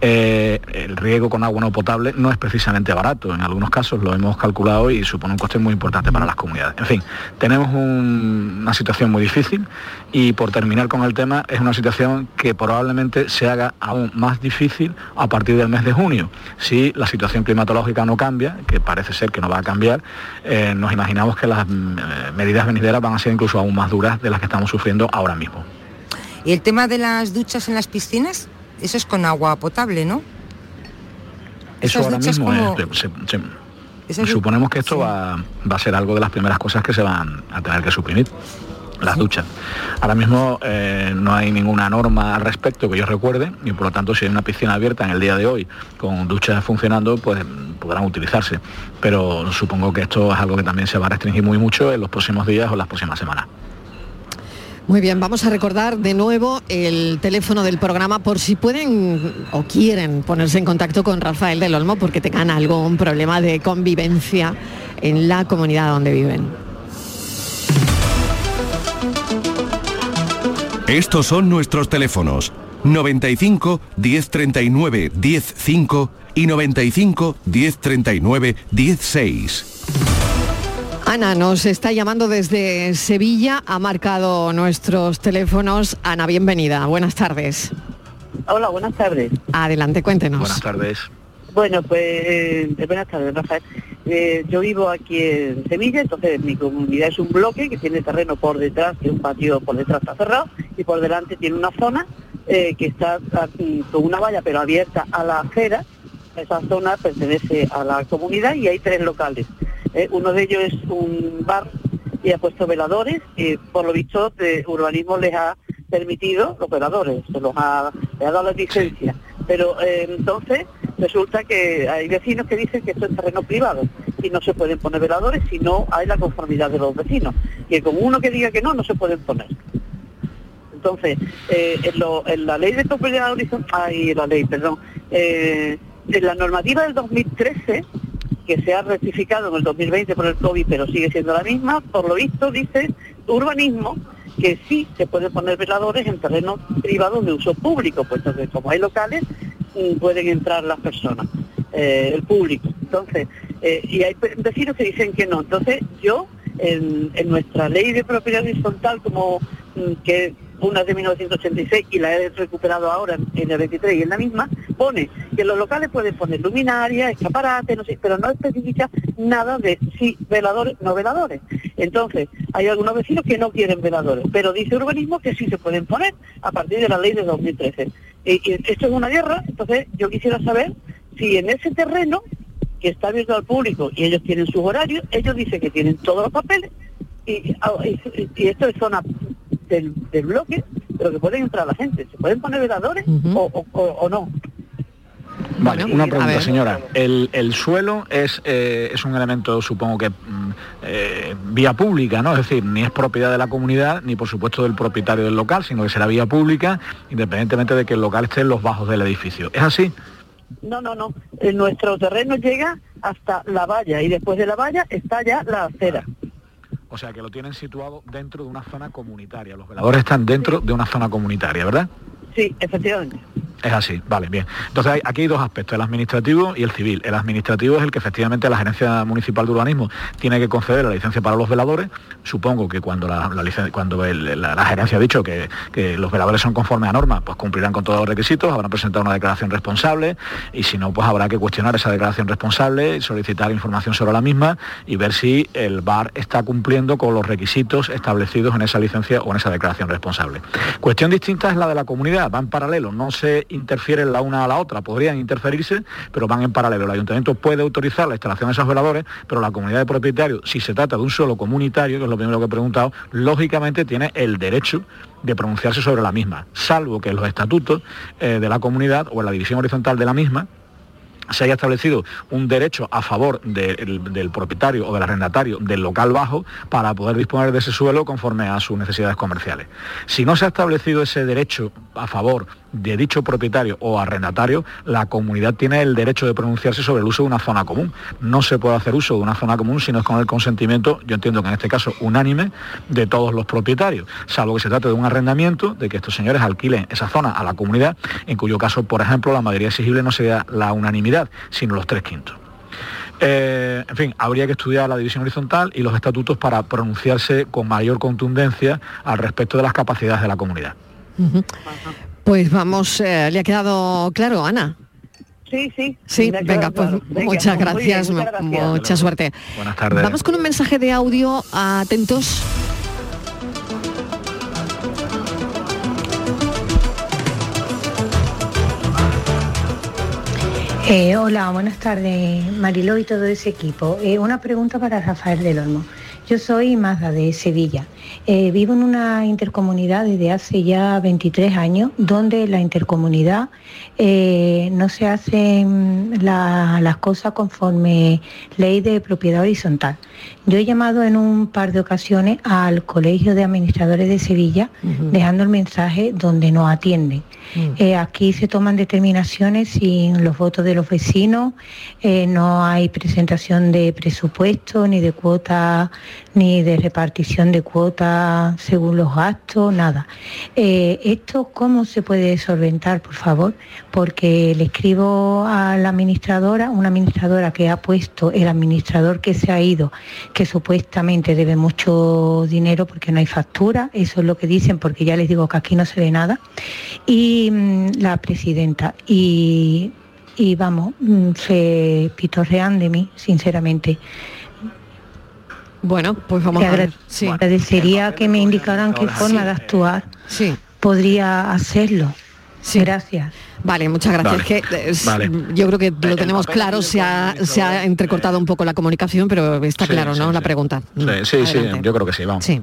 Eh, el riego con agua no potable no es precisamente barato, en algunos casos lo hemos calculado y supone un coste muy importante para las comunidades. En fin, tenemos una situación muy difícil y por terminar con el tema, es una situación que probablemente se haga aún más difícil a partir del mes de junio. Si la situación climatológica no cambia, que parece ser que no va a cambiar, eh, nos imaginamos que las mm, eh, medidas venideras van a ser incluso aún más duras de las que estamos sufriendo ahora mismo. ¿Y el tema de las duchas en las piscinas? Eso es con agua potable, ¿no? Eso ahora mismo es, suponemos que esto va, va, a ser algo de las primeras cosas que se van a tener que suprimir las duchas. Ahora mismo eh, no hay ninguna norma al respecto que yo recuerde y por lo tanto si hay una piscina abierta en el día de hoy con duchas funcionando, pues podrán utilizarse. Pero supongo que esto es algo que también se va a restringir muy mucho en los próximos días o las próximas semanas. Muy bien, vamos a recordar de nuevo el teléfono del programa por si pueden o quieren ponerse en contacto con Rafael del Olmo porque tengan algún problema de convivencia en la comunidad donde viven. Estos son nuestros teléfonos 95 1039 105 y 95 1039 16. Ana nos está llamando desde Sevilla, ha marcado nuestros teléfonos. Ana, bienvenida, buenas tardes. Hola, buenas tardes. Adelante, cuéntenos. Buenas tardes. Bueno, pues eh, buenas tardes, Rafael. Eh, yo vivo aquí en Sevilla, entonces mi comunidad es un bloque que tiene terreno por detrás, que un patio por detrás está cerrado, y por delante tiene una zona eh, que está con una valla pero abierta a la acera. Esa zona pertenece a la comunidad y hay tres locales. Eh, uno de ellos es un bar y ha puesto veladores y por lo visto de urbanismo les ha permitido los veladores, se los ha, ha dado la licencia. Pero entonces resulta que hay vecinos que dicen que esto es terreno privado y no se pueden poner veladores si no hay la conformidad de los vecinos. Y como uno que diga que no, no se pueden poner. Entonces, eh, en, lo- en la ley de propiedad horizontal, ay, la ley, perdón, eh, en la normativa del 2013, que se ha rectificado en el 2020 por el COVID, pero sigue siendo la misma, por lo visto dice urbanismo que sí se pueden poner veladores en terrenos privados de uso público, puesto que como hay locales, mm, pueden entrar las personas, eh, el público. Entonces, eh, y hay vecinos que dicen que no. Entonces, yo, en, en nuestra ley de propiedad horizontal, como mm, que una de 1986 y la he recuperado ahora en- el 23 y en la misma, pone que los locales pueden poner luminarias, escaparates, no sé, pero no especifica nada de si veladores, no veladores. Entonces, hay algunos vecinos que no quieren veladores, pero dice urbanismo que sí se pueden poner a partir de la ley de 2013. Y, y esto es una guerra, entonces yo quisiera saber si en ese terreno que está abierto al público y ellos tienen sus horarios, ellos dicen que tienen todos los papeles y esto es zona del, del bloque, pero que pueden entrar la gente. ¿Se pueden poner veladores o, o- o- o no? Vale, una pregunta, señora. El, el suelo es, eh, es un elemento, supongo que, mm, eh, vía pública, ¿no? Es decir, ni es propiedad de la comunidad, ni por supuesto del propietario del local, sino que será vía pública, independientemente de que el local esté en los bajos del edificio. ¿Es así? No, no, no. En nuestro terreno llega hasta la valla y después de la valla está ya la acera. O sea, que lo tienen situado dentro de una zona comunitaria. Los veladores están dentro de una zona comunitaria, ¿verdad? Sí, efectivamente. Es así, vale, bien. Entonces hay, aquí hay dos aspectos, el administrativo y el civil. El administrativo es el que efectivamente la Gerencia Municipal de Urbanismo tiene que conceder la licencia para los veladores. Supongo que cuando la, cuando la, gerencia ha dicho que, que los veladores son conformes a norma, pues cumplirán con todos los requisitos, habrán presentado una declaración responsable y si no, pues habrá que cuestionar esa declaración responsable, solicitar información sobre la misma y ver si el bar está cumpliendo con los requisitos establecidos en esa licencia o en esa declaración responsable. Cuestión distinta es la de la comunidad, van en paralelo, no se interfieren la una a la otra, podrían interferirse, pero van en paralelo. El ayuntamiento puede autorizar la instalación de esos veladores, pero la comunidad de propietarios, si se trata de un suelo comunitario, que es lo primero que he preguntado, lógicamente tiene el derecho de pronunciarse sobre la misma, salvo que en los estatutos eh, de la comunidad o en la división horizontal de la misma se haya establecido un derecho a favor del, del propietario o del arrendatario del local bajo para poder disponer de ese suelo conforme a sus necesidades comerciales. Si no se ha establecido ese derecho a favor de dicho propietario o arrendatario, la comunidad tiene el derecho de pronunciarse sobre el uso de una zona común. No se puede hacer uso de una zona común si no es con el consentimiento, yo entiendo que en este caso unánime, de todos los propietarios, salvo que se trate de un arrendamiento, de que estos señores alquilen esa zona a la comunidad, en cuyo caso, por ejemplo, la mayoría exigible no sería la unanimidad, sino los tres quintos. Eh, en fin, habría que estudiar la división horizontal y los estatutos para pronunciarse con mayor contundencia al respecto de las capacidades de la comunidad. Pues vamos, eh, ¿le ha quedado claro, Ana? Sí, sí. Sí, venga, pues claro. Venga, muchas bien, gracias. mucha suerte. Buenas tardes. Vamos con un mensaje de audio, atentos. Eh, hola, buenas tardes, Mariló y todo ese equipo. Eh, una pregunta para Rafael del Olmo. Yo soy Mazda de Sevilla. Eh, vivo en una intercomunidad desde hace ya 23 años, donde la intercomunidad eh, no se hacen la- las cosas conforme ley de propiedad horizontal. Yo he llamado en un par de ocasiones al Colegio de Administradores de Sevilla, dejando el mensaje donde no atienden. Eh, aquí se toman determinaciones sin los votos de los vecinos, no hay presentación de presupuesto, ni de cuota, ni de repartición de cuotas según los gastos, nada. Eh, ¿Esto cómo se puede solventar, por favor? Porque le escribo a la administradora, una administradora que ha puesto, el administrador que se ha ido, que supuestamente debe mucho dinero porque no hay factura, eso es lo que dicen, porque ya les digo que aquí no se ve nada y mm, la presidenta. Y, y vamos, mm, se pitorrean de mí, sinceramente. Bueno, pues vamos Le a ver. Sí. Agradecería que me indicaran qué forma de actuar podría hacerlo. Gracias. Vale, muchas gracias. Vale. Es que, es- Vale. Yo creo que lo tenemos claro, se ha, se ha entrecortado un poco la comunicación, pero está Sí, claro, sí, ¿no? La sí. pregunta. Sí, sí, sí, Adelante. yo creo que sí, vamos. Sí.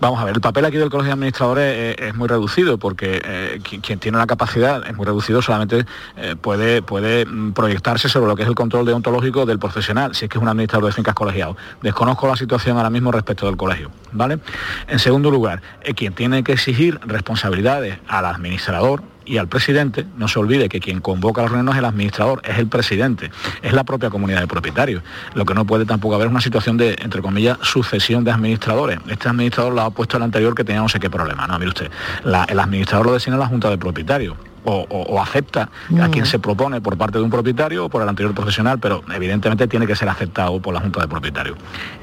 Vamos a ver, el papel aquí del Colegio de Administradores es, muy reducido porque eh, quien, tiene la capacidad es muy reducido, solamente eh, puede, puede mm, proyectarse sobre lo que es el control deontológico del profesional, si es que es un administrador de fincas colegiado. Desconozco la situación ahora mismo respecto del colegio, ¿vale? En segundo lugar, eh, quien tiene que exigir responsabilidades al administrador y al presidente, no se olvide que quien convoca a los reuniones es el administrador, es el presidente, es la propia comunidad de propietarios. Lo que no puede tampoco haber es una situación de, entre comillas, sucesión de administradores. Este administrador lo ha puesto el anterior que tenía no sé qué problema. No, mire usted, el administrador lo designa la Junta de Propietarios o, acepta a quien se propone por parte de un propietario o por el anterior profesional, pero evidentemente tiene que ser aceptado por la Junta de Propietarios.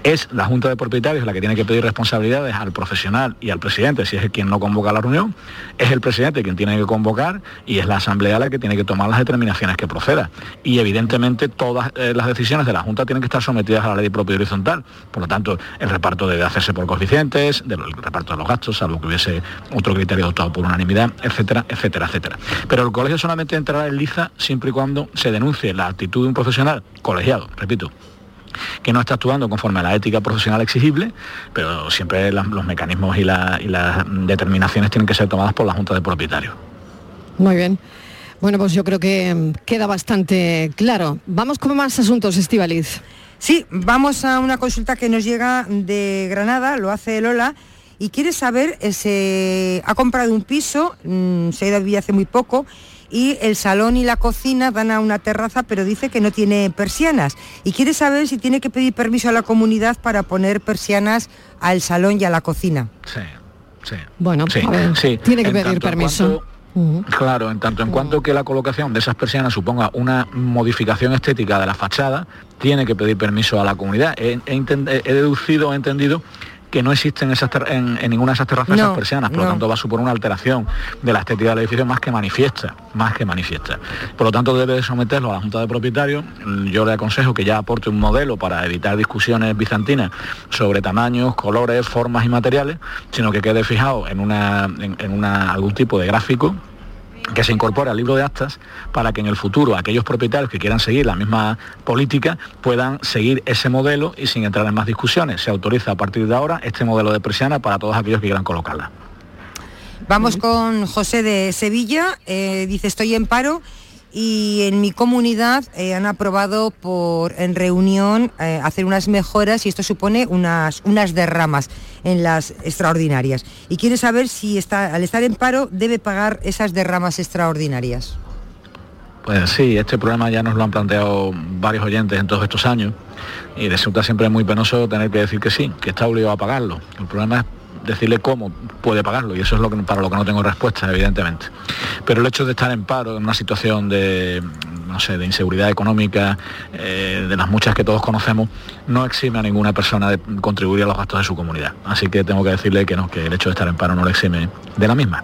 Es la Junta de Propietarios la que tiene que pedir responsabilidades al profesional y al presidente, si es el quien no convoca la reunión, es el presidente quien tiene que convocar y es la Asamblea la que tiene que tomar las determinaciones que proceda. Y evidentemente todas eh, las decisiones de la Junta tienen que estar sometidas a la ley de propiedad horizontal. Por lo tanto, el reparto debe hacerse por coeficientes, el reparto de los gastos, salvo que hubiese otro criterio adoptado por unanimidad, etcétera, etcétera, etcétera. Pero el colegio solamente entrará en liza siempre y cuando se denuncie la actitud de un profesional colegiado, repito, que no está actuando conforme a la ética profesional exigible, pero siempre los mecanismos y, las determinaciones tienen que ser tomadas por la Junta de Propietarios. Muy bien. Bueno, pues yo creo que mm, queda bastante claro. Vamos con más asuntos, Estivaliz. Sí, vamos a una consulta que nos llega de Granada, lo hace Lola y quiere saber, eh, se ha comprado un piso, mm, se ha ido a vivir hace muy poco, y el salón y la cocina dan a una terraza, pero dice que no tiene persianas. Y quiere saber si tiene que pedir permiso a la comunidad para poner persianas al salón y a la cocina. Sí, sí. Bueno, sí, tiene que pedir permiso. Claro, en tanto en cuanto que la colocación de esas persianas suponga una modificación estética de la fachada, tiene que pedir permiso a la comunidad. He, he deducido, he entendido que no existen esas en, ninguna de esas terrazas esas persianas, por lo tanto va a suponer una alteración de la estética del edificio más que manifiesta, más que manifiesta. Por lo tanto debe someterlo a la Junta de Propietarios. Yo le aconsejo que ya aporte un modelo para evitar discusiones bizantinas sobre tamaños, colores, formas y materiales, sino que quede fijado en, una, en una, algún tipo de gráfico que se incorpore al libro de actas para que en el futuro aquellos propietarios que quieran seguir la misma política puedan seguir ese modelo y sin entrar en más discusiones. Se autoriza a partir de ahora este modelo de persiana para todos aquellos que quieran colocarla. Vamos con José de Sevilla, eh, dice estoy en paro y en mi comunidad eh, han aprobado por en reunión eh, hacer unas mejoras y esto supone unas, unas derramas en las extraordinarias. Y quiere saber si está, al estar en paro debe pagar esas derramas extraordinarias. Pues sí, este problema ya nos lo han planteado varios oyentes en todos estos años y resulta siempre muy penoso tener que decir que sí, que está obligado a pagarlo. El problema es decirle cómo puede pagarlo y eso es lo que, para lo que no tengo respuesta, evidentemente. Pero el hecho de estar en paro, en una situación de, no sé, de inseguridad económica, eh, de las muchas que todos conocemos, no exime a ninguna persona de contribuir a los gastos de su comunidad. Así que tengo que decirle que no, que el hecho de estar en paro no le exime de la misma.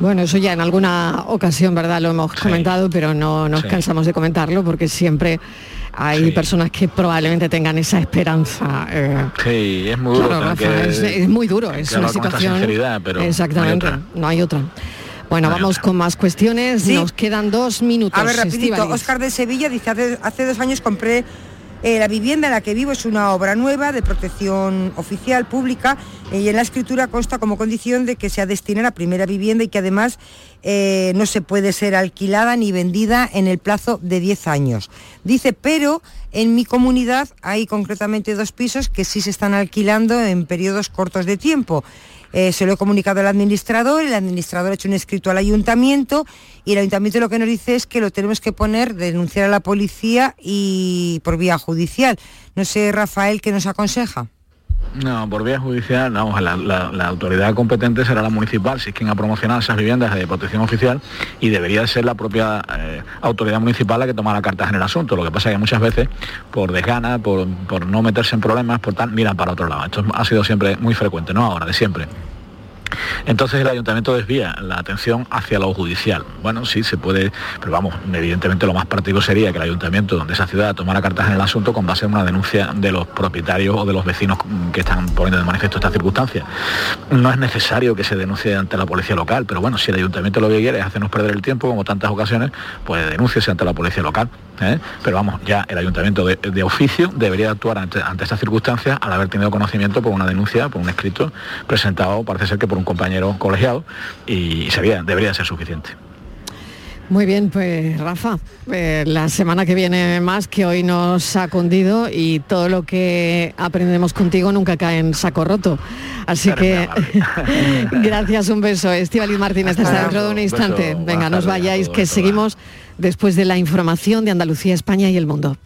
Bueno, eso ya en alguna ocasión, ¿verdad? Lo hemos comentado, pero no nos cansamos de comentarlo porque siempre hay personas que probablemente tengan esa esperanza. Eh. sí, es muy duro. es, muy duro, es una situación. Pero exactamente, no hay otra. Bueno, vamos con más cuestiones. Nos quedan dos minutos. A ver, rapidito. Oscar de Sevilla dice, hace, hace dos años compré eh, la vivienda en la que vivo es una obra nueva de protección oficial pública eh, y en la escritura consta como condición de que sea destinada a primera vivienda y que además eh, no se puede ser alquilada ni vendida en el plazo de 10 años. Dice, pero en mi comunidad hay concretamente dos pisos que sí se están alquilando en periodos cortos de tiempo. Eh, se lo he comunicado al administrador, el administrador ha hecho un escrito al ayuntamiento y el ayuntamiento lo que nos dice es que lo tenemos que poner, denunciar a la policía y por vía judicial. No sé, Rafael, ¿qué nos aconseja? No, por vía judicial, vamos, la, la, autoridad competente será la municipal, si es quien ha promocionado esas viviendas de protección oficial y debería ser la propia eh, autoridad municipal la que toma la carta en el asunto. Lo que pasa es que muchas veces, por desgana, por, por no meterse en problemas, por tal, miran para otro lado. Esto ha sido siempre muy frecuente, no ahora, de siempre. Entonces el ayuntamiento desvía la atención hacia lo judicial. Bueno, sí, se puede, pero vamos, evidentemente lo más práctico sería que el ayuntamiento de esa ciudad tomara cartas en el asunto con base en una denuncia de los propietarios o de los vecinos que están poniendo de manifiesto esta circunstancia. No es necesario que se denuncie ante la policía local, pero bueno, si el ayuntamiento lo que quiere es hacernos perder el tiempo, como tantas ocasiones, pues denúnciese ante la policía local. ¿Eh? pero vamos, ya el ayuntamiento de, oficio debería actuar ante, ante estas circunstancias al haber tenido conocimiento por una denuncia, por un escrito presentado, parece ser que por un compañero colegiado, y sería, debería ser suficiente. Muy bien, pues Rafa, eh, la semana que viene más que hoy nos ha cundido y todo lo que aprendemos contigo nunca cae en saco roto. Así que gracias, un beso. Estivaliz Martínez, hasta dentro de un instante. Venga, nos vayáis, que seguimos después de la información de Andalucía, España y el mundo.